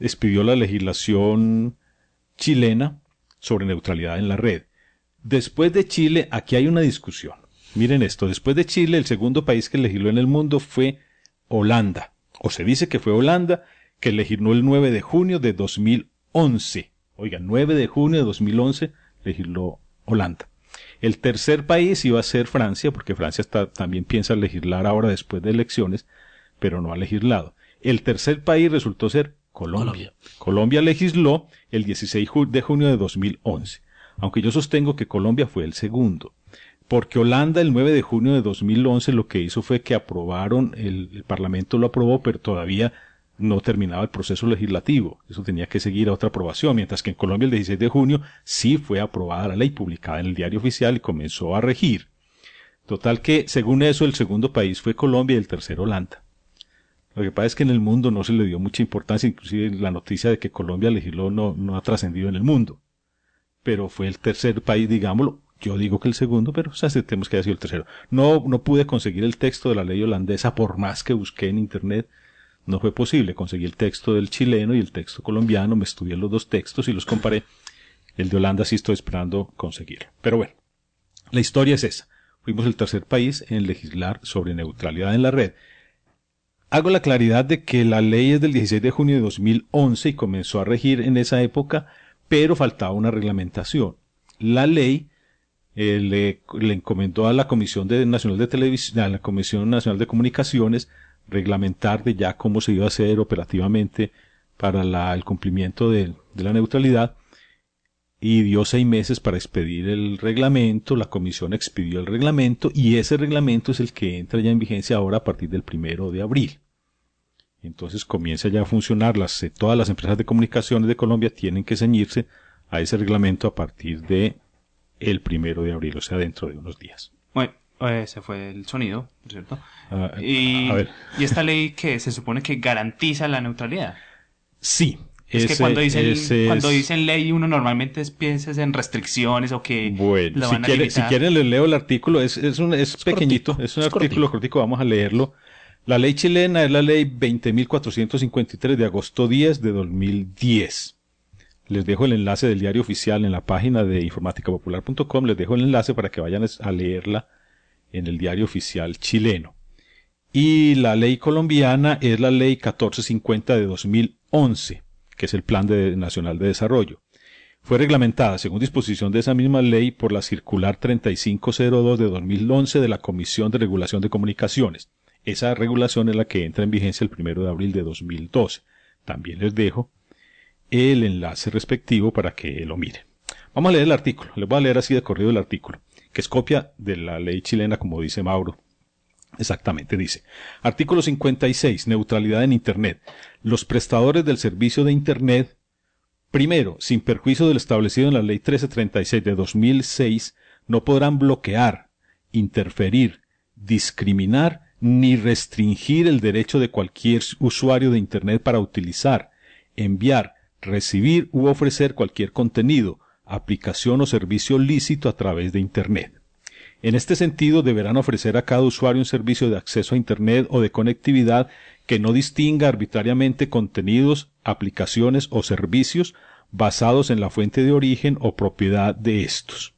expidió la legislación chilena sobre neutralidad en la red. Después de Chile, aquí hay una discusión. Miren esto, después de Chile, el segundo país que legisló en el mundo fue Holanda. O se dice que fue Holanda, que legisló el 9 de junio de 2011. Oiga, 9 de junio de 2011 legisló Holanda. El tercer país iba a ser Francia, porque Francia está- también piensa legislar ahora después de elecciones, pero no ha legislado. El tercer país resultó ser Colombia. Colombia. Colombia legisló el 16 ju- de junio de 2011, aunque yo sostengo que Colombia fue el segundo, porque Holanda el 9 de junio de 2011 lo que hizo fue que aprobaron, el, el Parlamento lo aprobó, pero todavía no terminaba el proceso legislativo, eso tenía que seguir a otra aprobación, mientras que en Colombia el 16 de junio sí fue aprobada la ley publicada en el diario oficial y comenzó a regir. Total que, según eso, el segundo país fue Colombia y el tercero Holanda. Lo que pasa es que en el mundo no se le dio mucha importancia, inclusive la noticia de que Colombia legisló no, ha trascendido en el mundo. Pero fue el tercer país, digámoslo. Yo digo que el segundo, pero pues, aceptemos que haya sido el tercero. No, no pude conseguir el texto de la ley holandesa por más que busqué en internet. No fue posible. Conseguí el texto del chileno y el texto colombiano. Me estudié los dos textos y los comparé. El de Holanda sí estoy esperando conseguirlo. Pero bueno, la historia es esa. Fuimos el tercer país en legislar sobre neutralidad en la red. Hago la claridad de que la ley es del 16 de junio de 2011 y comenzó a regir en esa época, pero faltaba una reglamentación. La ley eh, le, le encomendó a la Comisión de Nacional de Televisión, a la Comisión Nacional de Comunicaciones, reglamentar de ya cómo se iba a hacer operativamente para la- el cumplimiento de, de la neutralidad y dio seis meses para expedir el reglamento, la comisión expidió el reglamento y ese reglamento es el que entra ya en vigencia ahora a partir del primero de abril. Entonces comienza ya a funcionar, las, eh, todas las empresas de comunicaciones de Colombia tienen que ceñirse a ese reglamento a partir de el primero de abril, o sea, dentro de unos días. Bueno, eh, se fue el sonido, por cierto. Ah, Y, a ver. y esta ley que se supone que garantiza la neutralidad. Sí. Es que cuando dicen, cuando dicen ley uno normalmente piensa en restricciones o que Bueno, la si, van a quiere- si quieren les leo el artículo, es, es, un, es, pequeñito, es un es artículo cortico, vamos a leerlo. La ley chilena es la ley 20.453 de agosto 10 de 2010. Les dejo el enlace del diario oficial en la página de informaticapopular.com, les dejo el enlace para que vayan a leerla en el diario oficial chileno. Y la ley colombiana es la ley 1450 de 2011, que es el Plan Nacional de Desarrollo fue reglamentada, según disposición de esa misma ley, por la Circular 3502 de 2011 de la Comisión de Regulación de Comunicaciones. Esa regulación es la que entra en vigencia el primero de abril de 2012. También les dejo el enlace respectivo para que lo miren. Vamos a leer el artículo. Les voy a leer así de corrido el artículo, que es copia de la ley chilena, como dice Mauro. Exactamente, dice. Artículo 56. Neutralidad en Internet. Los prestadores del servicio de Internet, primero, sin perjuicio del establecido en la Ley 1336 de 2006, no podrán bloquear, interferir, discriminar ni restringir el derecho de cualquier usuario de Internet para utilizar, enviar, recibir u ofrecer cualquier contenido, aplicación o servicio lícito a través de Internet. En este sentido, deberán ofrecer a cada usuario un servicio de acceso a Internet o de conectividad que no distinga arbitrariamente contenidos, aplicaciones o servicios basados en la fuente de origen o propiedad de estos.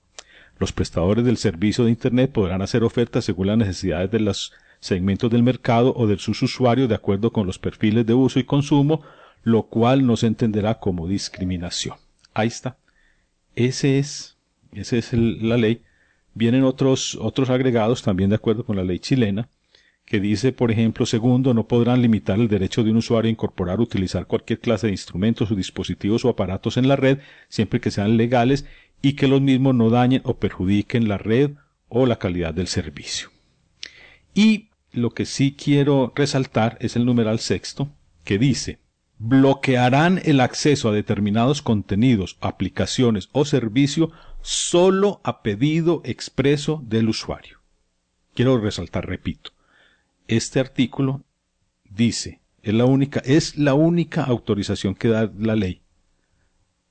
Los prestadores del servicio de Internet podrán hacer ofertas según las necesidades de los segmentos del mercado o de sus usuarios de acuerdo con los perfiles de uso y consumo, lo cual no se entenderá como discriminación. Ahí está. Ese es, esa es la ley. Vienen otros, otros agregados también de acuerdo con la ley chilena, que dice, por ejemplo, segundo, no podrán limitar el derecho de un usuario a incorporar o utilizar cualquier clase de instrumentos o dispositivos o aparatos en la red, siempre que sean legales y que los mismos no dañen o perjudiquen la red o la calidad del servicio. Y lo que sí quiero resaltar es el numeral sexto, que dice, bloquearán el acceso a determinados contenidos, aplicaciones o servicio solo a pedido expreso del usuario. Quiero resaltar, repito, este artículo dice, es la única, es la única autorización que da la ley,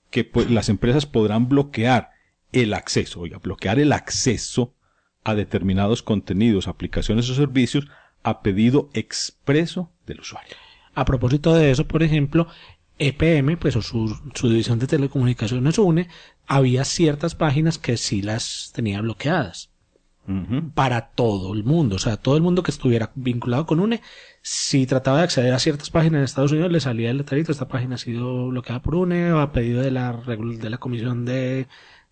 que pues, las empresas podrán bloquear el acceso, oiga, bloquear el acceso a determinados contenidos, aplicaciones o servicios a pedido expreso del usuario. A propósito de eso, por ejemplo, EPM, pues o su, división de telecomunicaciones UNE, había ciertas páginas que sí las tenía bloqueadas. Para todo el mundo, o sea, todo el mundo que estuviera vinculado con UNE, si trataba de acceder a ciertas páginas en Estados Unidos, le salía el letrerito, esta página ha sido bloqueada por UNE o a pedido de la, de la Comisión de,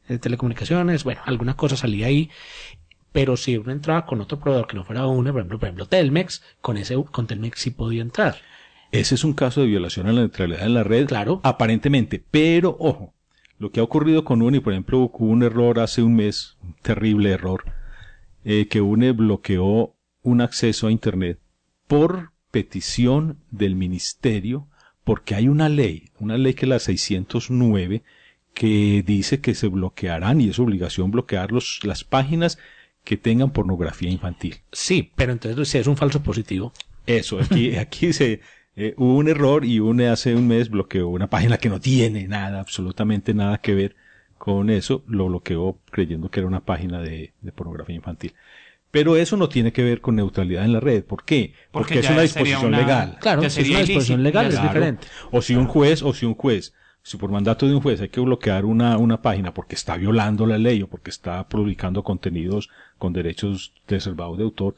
de Telecomunicaciones, bueno, alguna cosa salía ahí pero si uno entraba con otro proveedor que no fuera UNE, por ejemplo, por ejemplo Telmex, con ese con Telmex sí podía entrar. Ese es un caso de violación a la neutralidad en la red. Claro. Aparentemente. Pero, ojo, lo que ha ocurrido con UNE, por ejemplo, hubo un error hace un mes, un terrible error, eh, que UNE bloqueó un acceso a Internet por petición del ministerio, porque hay una ley, una ley que es la 609, que dice que se bloquearán, y es obligación bloquear los, las páginas que tengan pornografía infantil. Sí, pero entonces si es un falso positivo. Eso, aquí, aquí se, eh, hubo un error y UNE hace un mes bloqueó una página que no tiene nada, absolutamente nada que ver con eso, lo bloqueó creyendo que era una página de, de pornografía infantil. Pero eso no tiene que ver con neutralidad en la red. ¿Por qué? Porque, es una disposición legal. Claro, es una disposición legal, es diferente. O si un juez, o si un juez, si por mandato de un juez hay que bloquear una, una página porque está violando la ley o porque está publicando contenidos con derechos reservados de autor,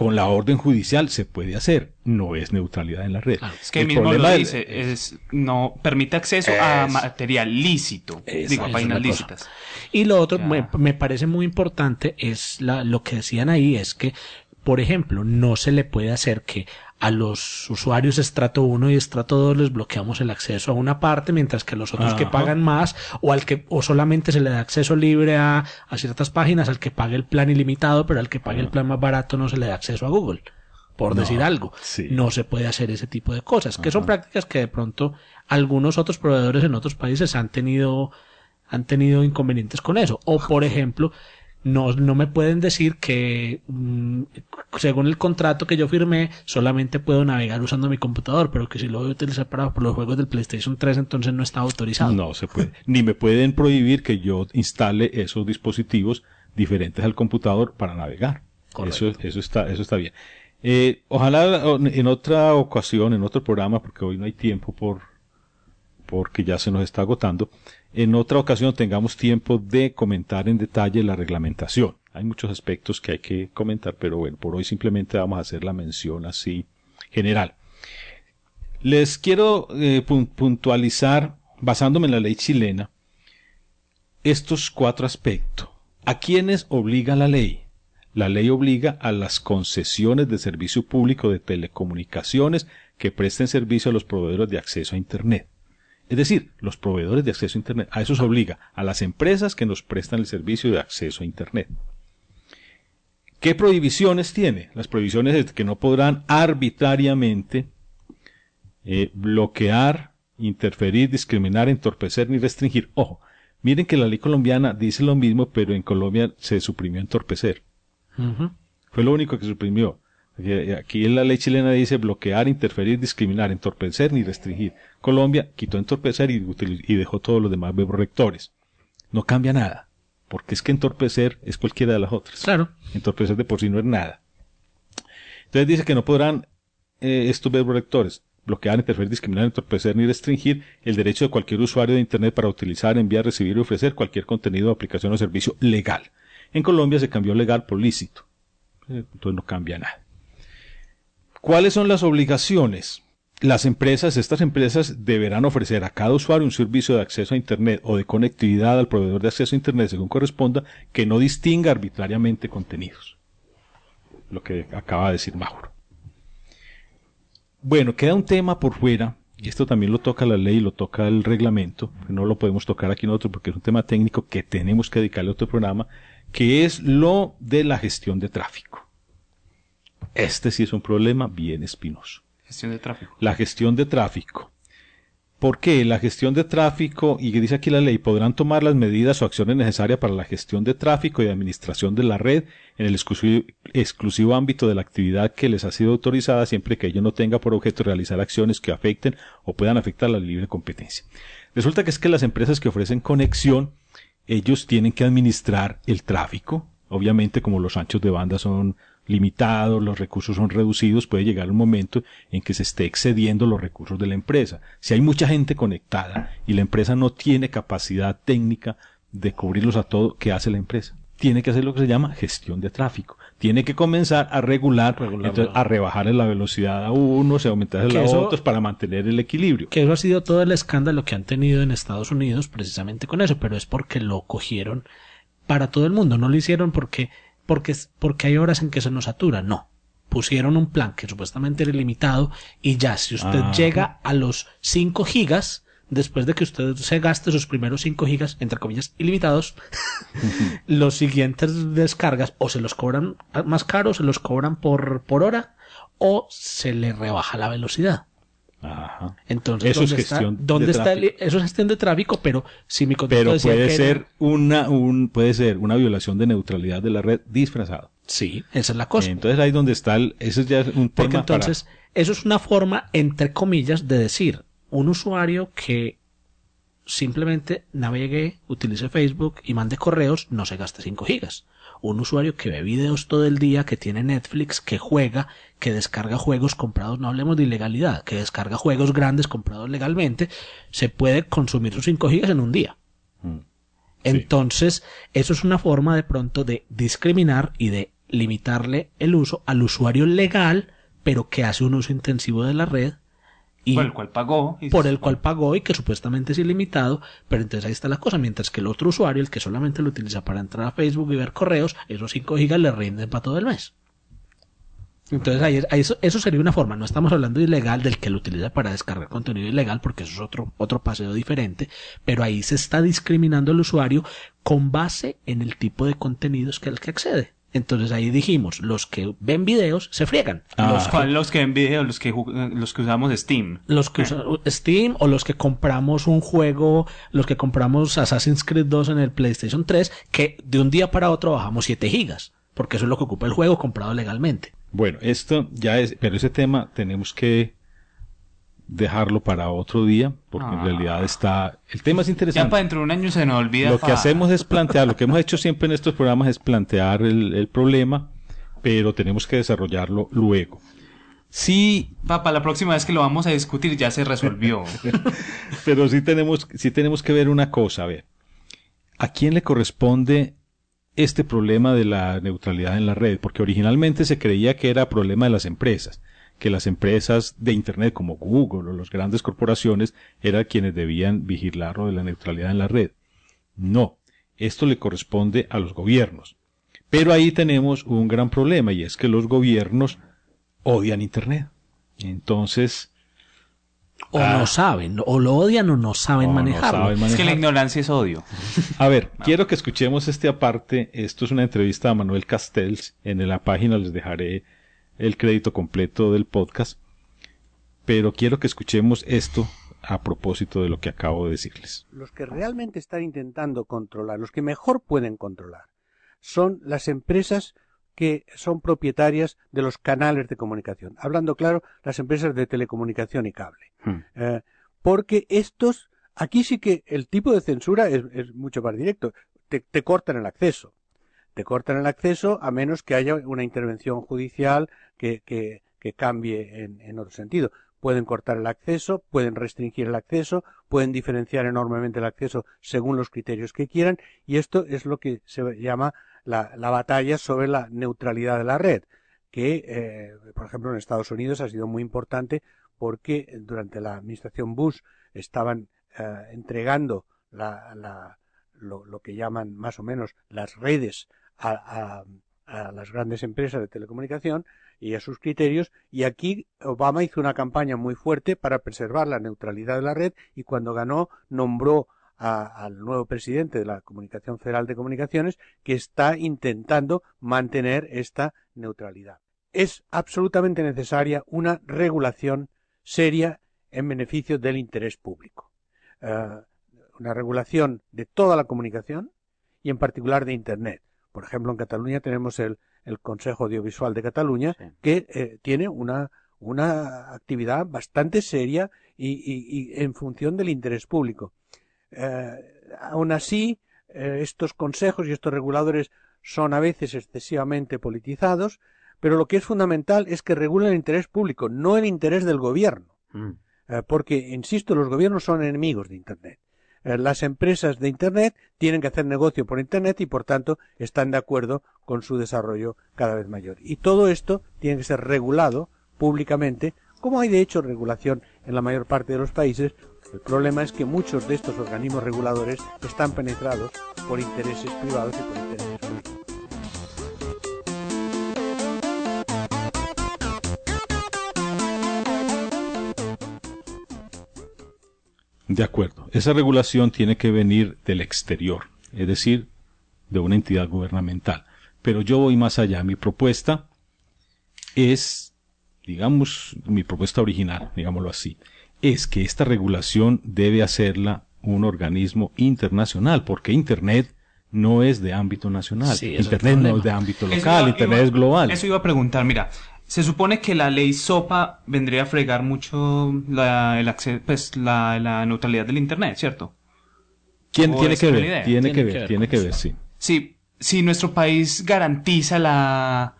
con la orden judicial se puede hacer, no es neutralidad en la red. es que el mismo lo dice, es, no permite acceso a material lícito, digo, a páginas lícitas. Y lo otro, me, me, parece muy importante, es la, lo que decían ahí, es que, por ejemplo, no se le puede hacer que a los usuarios estrato 1 y estrato 2 les bloqueamos el acceso a una parte, mientras que a los otros que pagan más, o al que, o solamente se le da acceso libre a, a ciertas páginas, al que pague el plan ilimitado, pero al que pague el plan más barato no se le da acceso a Google. Por decir algo. No se puede hacer ese tipo de cosas, que son prácticas que de pronto algunos otros proveedores en otros países han tenido, han tenido inconvenientes con eso. O por ejemplo, no, no me pueden decir que mm, según el contrato que yo firmé solamente puedo navegar usando mi computador, pero que si lo voy a utilizar para los juegos del PlayStation 3 entonces no está autorizado. No se puede. Ni me pueden prohibir que yo instale esos dispositivos diferentes al computador para navegar. Eso, eso está, eso está bien. Eh, ojalá en otra ocasión, en otro programa, porque hoy no hay tiempo por, porque ya se nos está agotando, en otra ocasión tengamos tiempo de comentar en detalle la reglamentación. Hay muchos aspectos que hay que comentar, pero bueno, por hoy simplemente vamos a hacer la mención así general. Les quiero eh, puntualizar, basándome en la ley chilena, estos cuatro aspectos. ¿A quiénes obliga la ley? la ley obliga a las concesiones de servicio público de telecomunicaciones que presten servicio a los proveedores de acceso a Internet. Es decir, los proveedores de acceso a Internet. A eso se obliga a las empresas que nos prestan el servicio de acceso a Internet. ¿Qué prohibiciones tiene? Las prohibiciones es que no podrán arbitrariamente eh, bloquear, interferir, discriminar, entorpecer ni restringir. Ojo, miren que la ley colombiana dice lo mismo, pero en Colombia se suprimió entorpecer. Fue lo único que suprimió. Aquí en la ley chilena dice bloquear, interferir, discriminar, entorpecer ni restringir. Colombia quitó entorpecer y, y dejó todos los demás rectores. No cambia nada, porque es que entorpecer es cualquiera de las otras. Claro. Entorpecer de por sí no es nada. Entonces dice que no podrán eh, estos rectores bloquear, interferir, discriminar, entorpecer ni restringir el derecho de cualquier usuario de Internet para utilizar, enviar, recibir y ofrecer cualquier contenido, aplicación o servicio legal. En Colombia se cambió legal por lícito. Entonces no cambia nada. ¿Cuáles son las obligaciones? Las empresas, estas empresas deberán ofrecer a cada usuario un servicio de acceso a Internet o de conectividad al proveedor de acceso a Internet según corresponda que no distinga arbitrariamente contenidos. Lo que acaba de decir Mauro. Bueno, queda un tema por fuera, y esto también lo toca la ley, lo toca el reglamento, no lo podemos tocar aquí nosotros porque es un tema técnico que tenemos que dedicarle a otro programa, que es lo de la gestión de tráfico. Este sí es un problema bien espinoso. Gestión de tráfico. La gestión de tráfico. ¿Por qué? La gestión de tráfico, y que dice aquí la ley, podrán tomar las medidas o acciones necesarias para la gestión de tráfico y administración de la red en el exclusivo, exclusivo, ámbito de la actividad que les ha sido autorizada siempre que ello no tenga por objeto realizar acciones que afecten o puedan afectar la libre competencia. Resulta que es que las empresas que ofrecen conexión, ellos tienen que administrar el tráfico. Obviamente, como los anchos de banda son limitados, los recursos son reducidos, puede llegar un momento en que se esté excediendo los recursos de la empresa. Si hay mucha gente conectada y la empresa no tiene capacidad técnica de cubrirlos a todo, ¿qué hace la empresa? Tiene que hacer lo que se llama gestión de tráfico. Tiene que comenzar a regular, entonces, a rebajar la velocidad a unos, a aumentar a otros para mantener el equilibrio. Que eso ha sido todo el escándalo que han tenido en Estados Unidos precisamente con eso, pero es porque lo cogieron para todo el mundo, no lo hicieron porque porque, porque hay horas en que se nos satura. No. Pusieron un plan que supuestamente era ilimitado y ya, si usted Ah. llega a los 5 gigas, después de que usted se gaste sus primeros 5 gigas, entre comillas, ilimitados, los siguientes descargas o se los cobran más caro, se los cobran por, por hora, o se le rebaja la velocidad. Ajá. Entonces, Eso es ¿dónde está- de ¿dónde está el- eso es gestión de tráfico, pero si mi Pero decía puede que era- ser una, un, puede ser una violación de neutralidad de la red disfrazado. Sí, esa es la cosa. Entonces ahí donde está el, eso ya es un Porque tema para- entonces, eso es una forma, entre comillas, de decir, un usuario que simplemente navegue, utilice Facebook y mande correos, no se gaste 5 gigas. Un usuario que ve videos todo el día, que tiene Netflix, que juega, que descarga juegos comprados, no hablemos de ilegalidad, que descarga juegos grandes comprados legalmente, se puede consumir sus 5 gigas en un día. Mm. Entonces, eso es una forma de pronto de discriminar y de limitarle el uso al usuario legal, pero que hace un uso intensivo de la red y por el cual pagó. y- por el cual pagó y que supuestamente es ilimitado, pero entonces ahí está la cosa, mientras que el otro usuario, el que solamente lo utiliza para entrar a Facebook y ver correos, esos 5 gigas le rinden para todo el mes. Entonces ahí, ahí eso, eso sería una forma, no estamos hablando de ilegal del que lo utiliza para descargar contenido ilegal, porque eso es otro, otro paseo diferente, pero ahí se está discriminando al usuario con base en el tipo de contenidos que el que accede. Entonces ahí dijimos, los que ven videos se friegan. Ah. Los, cual- los que ven video, los que, los que usamos Steam. Los que usan Steam o los que compramos un juego, los que compramos Assassin's Creed 2 en el PlayStation 3, que de un día para otro bajamos 7 gigas, porque eso es lo que ocupa el juego comprado legalmente. Bueno, esto ya es, pero ese tema tenemos que dejarlo para otro día, porque en Ah. realidad está, el tema es Ya interesante. para dentro de un año se nos olvida. Lo que hacemos es plantear, lo que hemos hecho siempre en estos programas es plantear el, el problema, pero tenemos que desarrollarlo luego. Sí, pa- para la próxima vez que lo vamos a discutir ya se resolvió. pero sí tenemos, sí tenemos que ver una cosa, a ver. ¿A quién le corresponde este problema de la neutralidad en la red? Porque originalmente se creía que era problema de las empresas, que las empresas de Internet como Google o las grandes corporaciones eran quienes debían vigilar lo de la neutralidad en la red. No, esto le corresponde a los gobiernos. Pero ahí tenemos un gran problema y es que los gobiernos odian Internet. Entonces, O Ah. no saben, o lo odian o no saben o no manejarlo. Es que la ignorancia es odio. A ver, quiero que escuchemos este aparte. Esto es una entrevista a Manuel Castells. En la página les dejaré el crédito completo del podcast. Pero quiero que escuchemos esto a propósito de lo que acabo de decirles. los que realmente están intentando controlar, los que mejor pueden controlar, son las empresas que son propietarias de los canales de comunicación. Hablando claro, las empresas de telecomunicación y cable. Hmm. Eh, porque estos, aquí sí que el tipo de censura es, es mucho más directo. Te, te cortan el acceso. Te cortan el acceso a menos que haya una intervención judicial que, que, que cambie en, en otro sentido. Pueden cortar el acceso, pueden restringir el acceso, pueden diferenciar enormemente el acceso según los criterios que quieran, y esto es lo que se llama la, la batalla sobre la neutralidad de la red, que, eh, por ejemplo, en Estados Unidos ha sido muy importante porque durante la administración Bush estaban eh, entregando la, la- lo, lo que llaman más o menos las redes a, a- a las grandes empresas de telecomunicación y a sus criterios y aquí Obama hizo una campaña muy fuerte para preservar la neutralidad de la red y cuando ganó nombró al nuevo presidente de la Comunicación Federal de Comunicaciones que está intentando mantener esta neutralidad. Es absolutamente necesaria una regulación seria en beneficio del interés público. Eh, una regulación de toda la comunicación y en particular de Internet. Por ejemplo, en Cataluña tenemos el, el Consejo Audiovisual de Cataluña que eh, tiene una, una actividad bastante seria y, y- y en función del interés público. Eh, aún así, eh, estos consejos y estos reguladores son a veces excesivamente politizados, pero lo que es fundamental es que regulen el interés público, no el interés del gobierno. Eh, porque, insisto, los gobiernos son enemigos de Internet. Eh, las empresas de Internet tienen que hacer negocio por Internet y, por tanto, están de acuerdo con su desarrollo cada vez mayor. Y todo esto tiene que ser regulado públicamente, como hay de hecho regulación en la mayor parte de los países. El problema es que muchos de estos organismos reguladores están penetrados por intereses privados y por intereses políticos. De acuerdo. Esa regulación tiene que venir del exterior, es decir, de una entidad gubernamental. Pero yo voy más allá. Mi propuesta es, digamos, mi propuesta original, digámoslo así, es que esta regulación debe hacerla un organismo internacional, porque Internet no es de ámbito nacional. Sí, ese es Internet no es de ámbito local, iba- Internet iba- es global. Eso iba a preguntar, mira, se supone que la ley SOPA vendría a fregar mucho la, el acce- pues, la, la neutralidad del Internet, ¿cierto? ¿Quién ¿O tiene es que ver? Tiene, Tiene que que ver, ver tiene con que ver, sí. Si, si nuestro país garantiza la...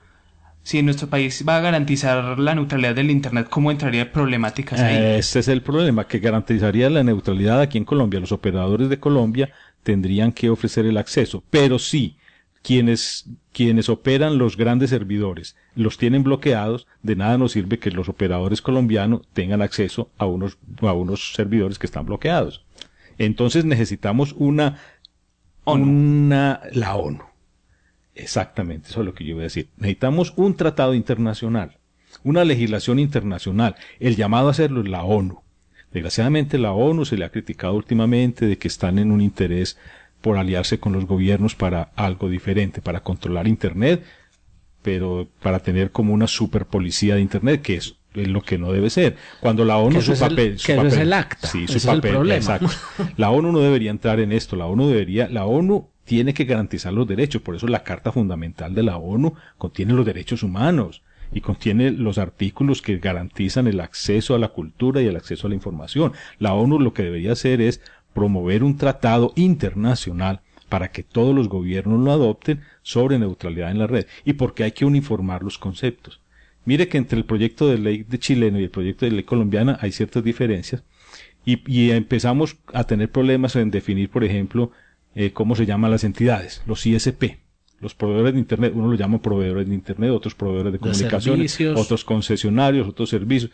Si nuestro país va a garantizar la neutralidad del Internet, ¿cómo entraría problemáticas ahí? Este es el problema, que garantizaría la neutralidad aquí en Colombia. Los operadores de Colombia tendrían que ofrecer el acceso, pero sí, quienes, quienes operan los grandes servidores los tienen bloqueados, de nada nos sirve que los operadores colombianos tengan acceso a unos, a unos servidores que están bloqueados. Entonces necesitamos una, una, la ONU. Exactamente, eso es lo que yo voy a decir. Necesitamos un tratado internacional, una legislación internacional. El llamado a hacerlo es la ONU. Desgraciadamente la ONU se le ha criticado últimamente de que están en un interés por aliarse con los gobiernos para algo diferente, para controlar Internet, pero para tener como una super policía de Internet, que es, lo que no debe ser. Cuando la ONU Que su el- papel, su que eso es papel- el acta. sí, su el papel, exacto. La ONU no debería entrar en esto, la ONU debería, la ONU tiene que garantizar los derechos, por eso la Carta Fundamental de la ONU contiene los derechos humanos y contiene los artículos que garantizan el acceso a la cultura y el acceso a la información. La ONU lo que debería hacer es promover un tratado internacional para que todos los gobiernos lo adopten sobre neutralidad en la red y porque hay que uniformar los conceptos. Mire que entre el proyecto de ley de chileno y el proyecto de ley colombiana hay ciertas diferencias y, y empezamos a tener problemas en definir, por ejemplo, eh, cómo se llaman las entidades, los ISP. Los proveedores de Internet, uno lo llama proveedores de Internet, otros proveedores de comunicaciones, otros concesionarios, otros servicios.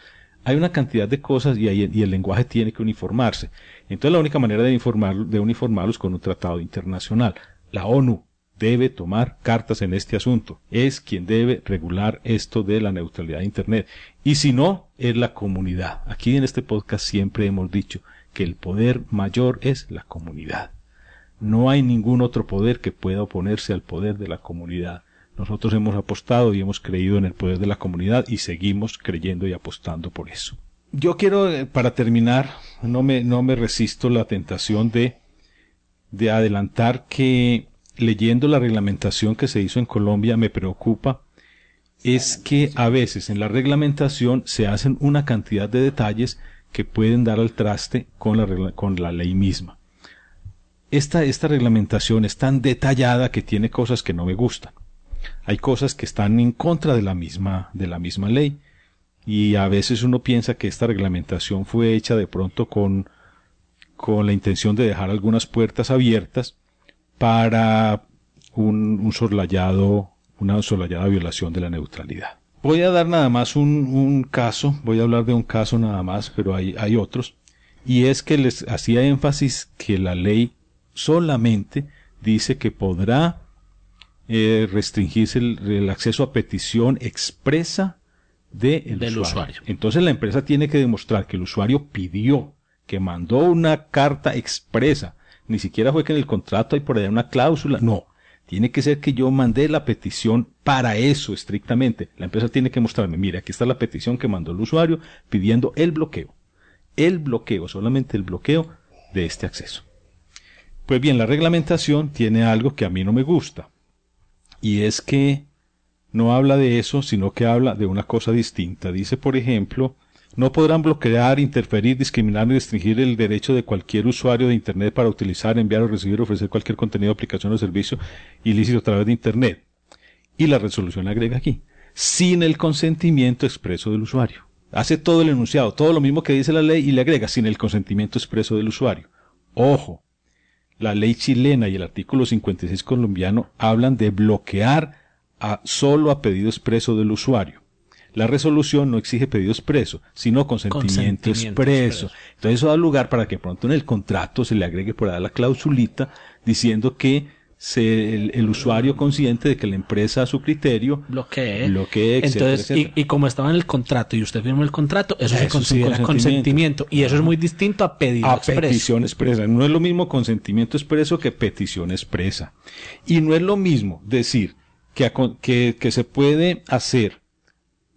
Hay una cantidad de cosas y, ahí- y el lenguaje tiene que uniformarse. Entonces la única manera de, informar, de uniformarlos es con un tratado internacional. La ONU debe tomar cartas en este asunto. Es quien debe regular esto de la neutralidad de Internet. Y si no, es la comunidad. Aquí en este podcast siempre hemos dicho que el poder mayor es la comunidad. No hay ningún otro poder que pueda oponerse al poder de la comunidad. Nosotros hemos apostado y hemos creído en el poder de la comunidad y seguimos creyendo y apostando por eso. Yo quiero, eh, para terminar, no me, no me resisto la tentación de, de adelantar que leyendo la reglamentación que se hizo en Colombia me preocupa es que a veces en la reglamentación se hacen una cantidad de detalles que pueden dar al traste con la, con la ley misma. Esta, esta reglamentación es tan detallada que tiene cosas que no me gustan. Hay cosas que están en contra de la misma, de la misma ley. Y a veces uno piensa que esta reglamentación fue hecha de pronto con, con la intención de dejar algunas puertas abiertas para un, un sorlayado, una solayada violación de la neutralidad. Voy a dar nada más un, un, caso, voy a hablar de un caso nada más, pero hay, hay otros, y es que les hacía énfasis que la ley solamente dice que podrá eh, restringirse el, el, acceso a petición expresa de el del usuario. usuario. Entonces la empresa tiene que demostrar que el usuario pidió, que mandó una carta expresa, ni siquiera fue que en el contrato hay por allá una cláusula, no. Tiene que ser que yo mandé la petición para eso estrictamente. La empresa tiene que mostrarme, mira, aquí está la petición que mandó el usuario pidiendo el bloqueo. El bloqueo, solamente el bloqueo de este acceso. Pues bien, la reglamentación tiene algo que a mí no me gusta. Y es que no habla de eso, sino que habla de una cosa distinta. Dice, por ejemplo, no podrán bloquear, interferir, discriminar ni restringir el derecho de cualquier usuario de Internet para utilizar, enviar o recibir o ofrecer cualquier contenido, aplicación o servicio ilícito a través de Internet. Y la resolución agrega aquí, sin el consentimiento expreso del usuario. Hace todo el enunciado, todo lo mismo que dice la ley y le agrega sin el consentimiento expreso del usuario. Ojo, la ley chilena y el artículo 56 colombiano hablan de bloquear a, solo a pedido expreso del usuario. La resolución no exige pedido expreso, sino consentimiento, Consentimiento expreso. expreso. Entonces eso da lugar para que pronto en el contrato se le agregue por ahí la clausulita diciendo que se, el, el usuario consciente de que la empresa a su criterio bloquee. bloquee, etcétera, Entonces, etcétera. Y, y como estaba en el contrato y usted firmó el contrato, eso, se Eso sí, considera consentimiento. consentimiento. Y eso es muy distinto a pedido a expreso. petición expresa. No es lo mismo consentimiento expreso que petición expresa. Y no es lo mismo decir que, a que, que se puede hacer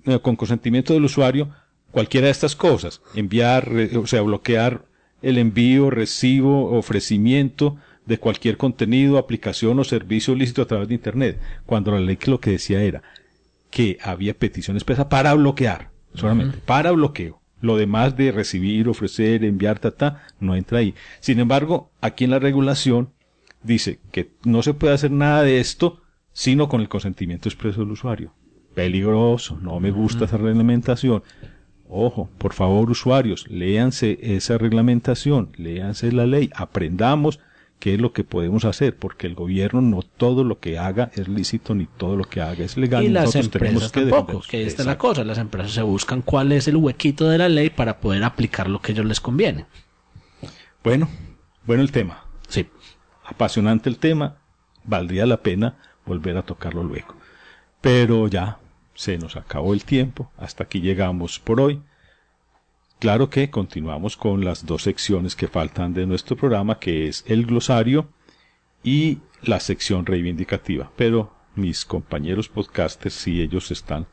eh, con consentimiento del usuario cualquiera de estas cosas. Enviar, re- o sea, bloquear el envío, recibo, ofrecimiento de cualquier contenido, aplicación o servicio ilícito a través de Internet. Cuando la ley que lo que decía era que había petición expresa para bloquear, solamente, para bloqueo. Lo demás de recibir, ofrecer, enviar, ta, ta, no entra ahí. Sin embargo, aquí en la regulación dice que no se puede hacer nada de esto sino con el consentimiento expreso del usuario. Peligroso, no me gusta esa reglamentación. Ojo, por favor, usuarios, léanse esa reglamentación, léanse la ley, aprendamos qué es lo que podemos hacer, porque el gobierno no todo lo que haga es lícito ni todo lo que haga es legal. Y las Nosotros empresas que tampoco, que esta es la cosa. Las empresas se buscan cuál es el huequito de la ley para poder aplicar lo que a ellos les conviene. Bueno, bueno el tema. Sí. Apasionante el tema, valdría la pena volver a tocarlo luego. Pero ya se nos acabó el tiempo, hasta aquí llegamos por hoy. Claro que continuamos con las dos secciones que faltan de nuestro programa, que es el glosario y la sección reivindicativa. Pero mis compañeros podcasters, si ellos están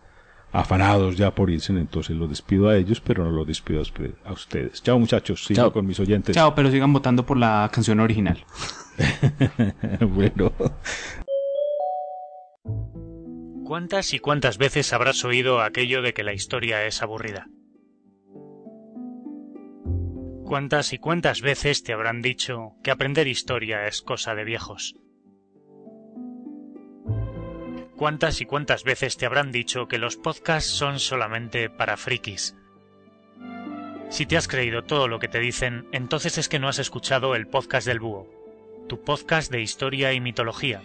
afanados ya por irse, entonces los despido a ellos, pero no los despido a usted- a ustedes. Chao muchachos, sigo Chao. con mis oyentes. Chao, pero sigan votando por la canción original. bueno. ¿Cuántas y cuántas veces habrás oído aquello de que la historia es aburrida? ¿Cuántas y cuántas veces te habrán dicho que aprender historia es cosa de viejos? ¿Cuántas y cuántas veces te habrán dicho que los podcasts son solamente para frikis? Si te has creído todo lo que te dicen, entonces es que no has escuchado el podcast del búho, tu podcast de historia y mitología.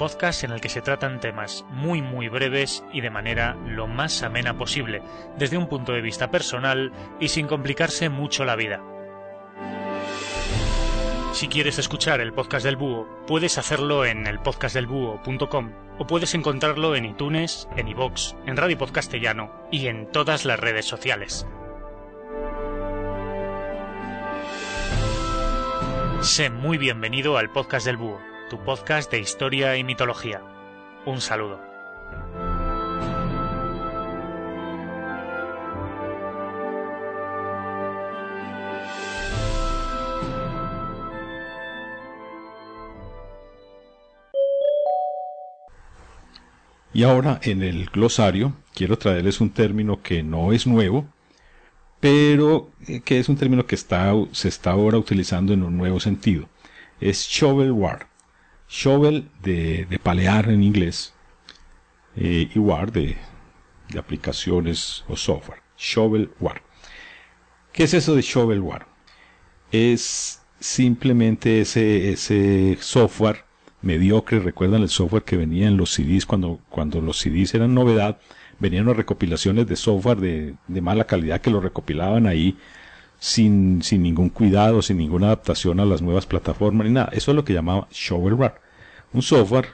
Podcast en el que se tratan temas muy muy breves y de manera lo más amena posible, desde un punto de vista personal y sin complicarse mucho la vida. Si quieres escuchar el podcast del búho, puedes hacerlo en elpodcastdelbúho.com o puedes encontrarlo en iTunes, en iVoox, en Radio Podcastellano y en todas las redes sociales. Sé muy bienvenido al podcast del búho, tu podcast de historia y mitología. Un saludo. Y ahora en el glosario quiero traerles un término que no es nuevo, pero eh, que es un término que está, se está ahora utilizando en un nuevo sentido. Es shovelware. Shovel de, de palear en inglés eh, y war de, de aplicaciones o software. Shovelware. ¿Qué es eso de shovelware? Es simplemente ese, ese software mediocre. Recuerdan el software que venía en los CDs cuando, cuando los CDs eran novedad. Venían las recopilaciones de software de, de mala calidad que lo recopilaban ahí sin, sin ningún cuidado, sin ninguna adaptación a las nuevas plataformas ni nada. Eso es lo que llamaba shovelware. Un software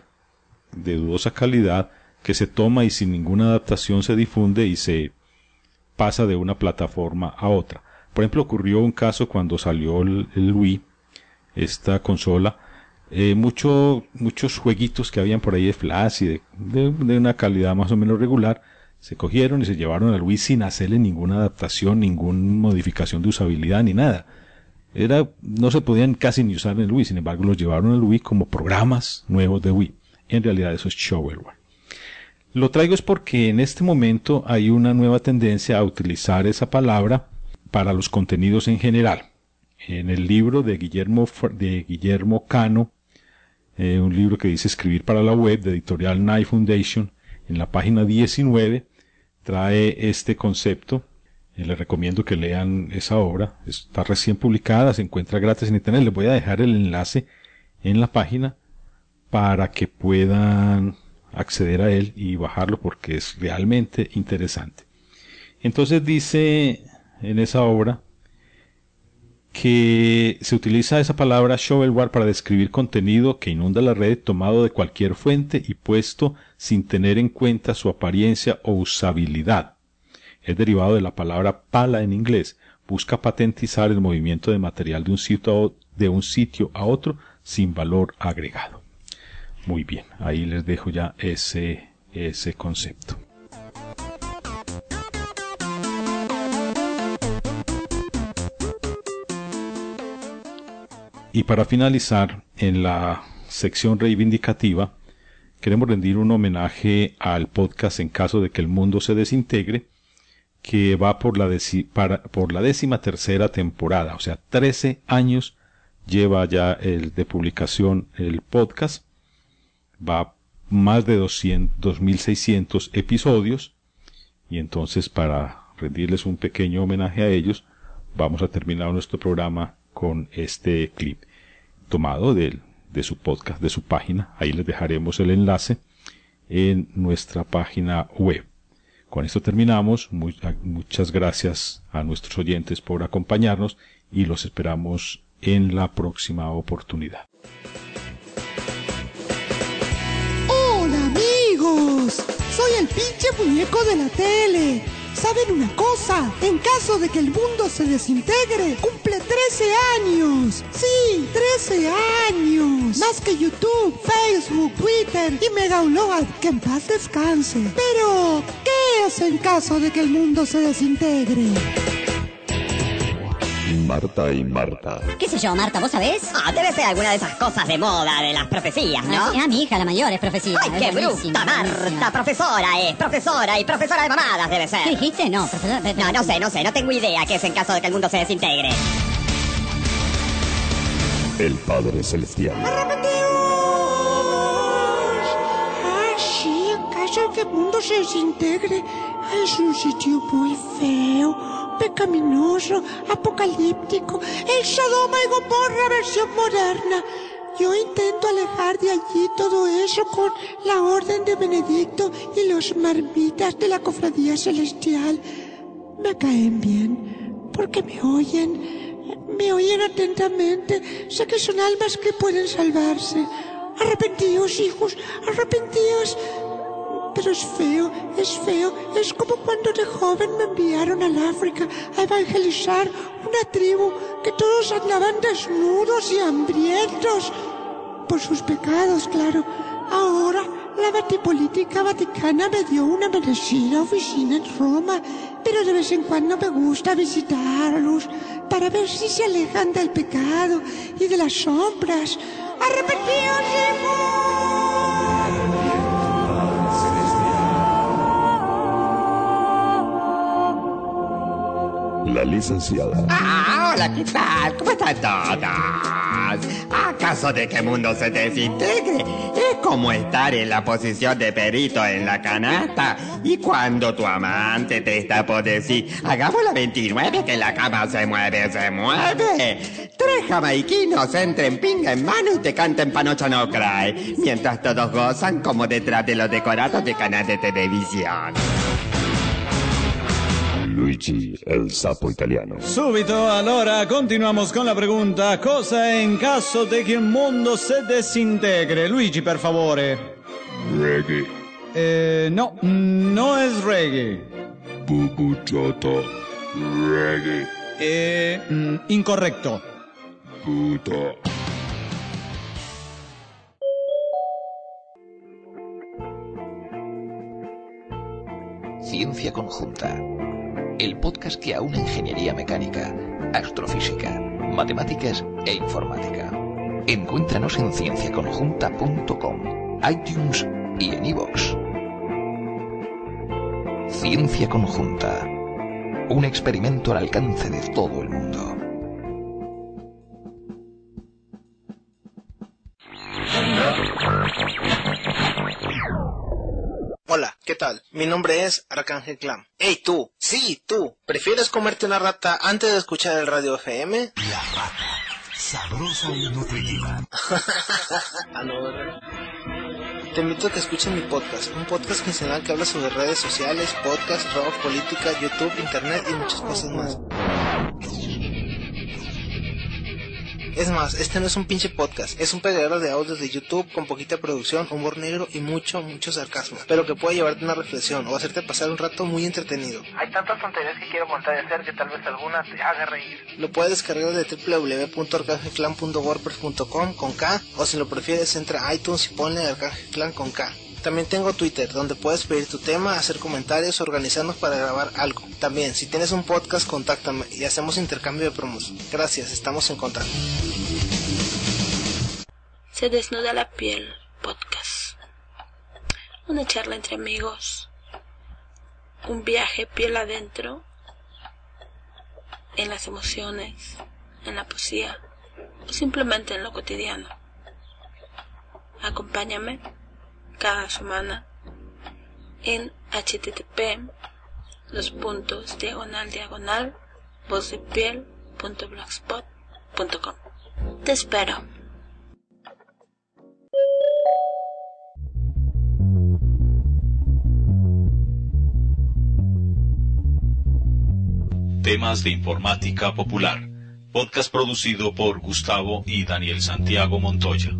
de dudosa calidad que se toma y sin ninguna adaptación se difunde y se pasa de una plataforma a otra. Por ejemplo, ocurrió un caso cuando salió el, Wii, esta consola, eh, mucho, muchos jueguitos que habían por ahí de Flash y de, de, una calidad más o menos regular, se cogieron y se llevaron al Wii sin hacerle ninguna adaptación, ninguna modificación de usabilidad ni nada. Era, no se podían casi ni usar en el Wii, sin embargo los llevaron al Wii como programas nuevos de Wii. En realidad eso es shovelware. Lo traigo es porque en este momento hay una nueva tendencia a utilizar esa palabra para los contenidos en general. En el libro de Guillermo, de Guillermo Cano, eh, un libro que dice Escribir para la Web, de editorial Knife Foundation, en la página 19, trae este concepto. Eh, les recomiendo que lean esa obra. Está recién publicada, se encuentra gratis en internet. Les voy a dejar el enlace en la página para que puedan acceder a él y bajarlo porque es realmente interesante. Entonces dice en esa obra que se utiliza esa palabra shovelware para describir contenido que inunda la red tomado de cualquier fuente y puesto sin tener en cuenta su apariencia o usabilidad. Es derivado de la palabra pala en inglés. Busca patentizar el movimiento de material de un sitio a, de un sitio a otro sin valor agregado. Muy bien, ahí les dejo ya ese, ese concepto. Y para finalizar, en la sección reivindicativa, queremos rendir un homenaje al podcast en caso de que el mundo se desintegre, que va por la, décima tercera temporada, o sea, 13 años lleva ya el de publicación el podcast, va más de 200, 2600 episodios, y entonces para rendirles un pequeño homenaje a ellos, vamos a terminar nuestro programa con este clip tomado de, de su podcast, de su página. Ahí les dejaremos el enlace en nuestra página web. Con esto terminamos. Muchas gracias a nuestros oyentes por acompañarnos y los esperamos en la próxima oportunidad. Hola amigos, soy el pinche muñeco de la tele. ¿Saben una cosa? En caso de que el mundo se desintegre, cumple 13 años. Sí, 13 años. Más que YouTube, Facebook, Twitter y Mega Upload, que en paz descanse. Pero, ¿qué es en caso de que el mundo se desintegre? Marta y Marta. ¿Qué sé yo, Marta? ¿Vos sabés? Ah, debe ser alguna de esas cosas de moda, de las profecías, ¿no? Ah, sí, mi hija, la mayor, es profecía. ¡Ay, qué bruta, Marta! Profesora es, profesora y profesora de mamadas debe ser. ¿Qué dijiste? No, profesora... No, no sé, no sé, no tengo idea qué es en caso de que el mundo se desintegre. El Padre Celestial. Ah, sí, en caso de que el mundo se desintegre, es un sitio muy feo, pecaminoso, apocalíptico, el Sodoma y Gomorra versión moderna. Yo intento alejar de allí todo eso con la orden de Benedicto y los marmitas de la cofradía celestial. Me caen bien, porque me oyen, me oyen atentamente. Sé que son almas que pueden salvarse. Arrepentíos, hijos, arrepentíos. Pero es feo, es feo. Es como cuando de joven me enviaron al África a evangelizar una tribu que todos andaban desnudos y hambrientos. Por sus pecados, claro. Ahora la Batipolítica Vaticana me dio una merecida oficina en Roma, pero de vez en cuando me gusta visitarlos para ver si se alejan del pecado y de las sombras. ¡Arrepentíos, La licenciada. Ah, hola, ¿qué tal? ¿Cómo están todos? ¿Acaso de qué mundo se desintegre? Es como estar en la posición de perito en la canasta y cuando tu amante te está por decir, hagamos la 29 que la cama se mueve, se mueve. Tres jamaiquinos entren pinga en mano y te canten panocha no cry, mientras todos gozan como detrás de los decorados de canal de televisión. Luigi, el sapo italiano. Subito, allora continuamos con la pregunta: cosa en caso de que un mondo se desintegre? Luigi, per favore. Reggae. Eh, no, no es reggae. Bubuchota. Reggae. Eh, mm, incorrecto. Puta. Ciencia Conjunta. El podcast que aúna ingeniería mecánica, astrofísica, matemáticas e informática. Encuéntranos en cienciaconjunta.com, iTunes y en iVoox. Ciencia Conjunta. Un experimento al alcance de todo el mundo. Mi nombre es Arcángel Clam. ¡Ey tú! Sí, tú. ¿Prefieres comerte una rata antes de escuchar el radio FM? La rata. Sabrosa y nutritiva. Ah, no, ¿verdad? Te invito a que escuches mi podcast, un podcast quincenal que habla sobre redes sociales, podcast, rock, política, YouTube, internet y muchas cosas más. Es más, este no es un pinche podcast, es un pegadero de audios de YouTube con poquita producción, humor negro y mucho, mucho sarcasmo, pero que puede llevarte a una reflexión o hacerte pasar un rato muy entretenido. Hay tantas tonterías que quiero montar y hacer que tal vez alguna te haga reír. Lo puedes descargar de www.arcangelclan.wordpress.com con K, o si lo prefieres entra a iTunes y ponle Arcángel Clan con K. También tengo Twitter, donde puedes pedir tu tema, hacer comentarios, organizarnos para grabar algo. También, si tienes un podcast, contáctame y hacemos intercambio de promos. Gracias, estamos en contacto. Se desnuda la piel, podcast. Una charla entre amigos. Un viaje piel adentro. En las emociones, en la poesía o simplemente en lo cotidiano. Acompáñame cada semana en http los puntos diagonal diagonal vozdepiel.blogspot.com Te espero. Temas de informática popular. Podcast producido por Gustavo y Daniel Santiago Montoya.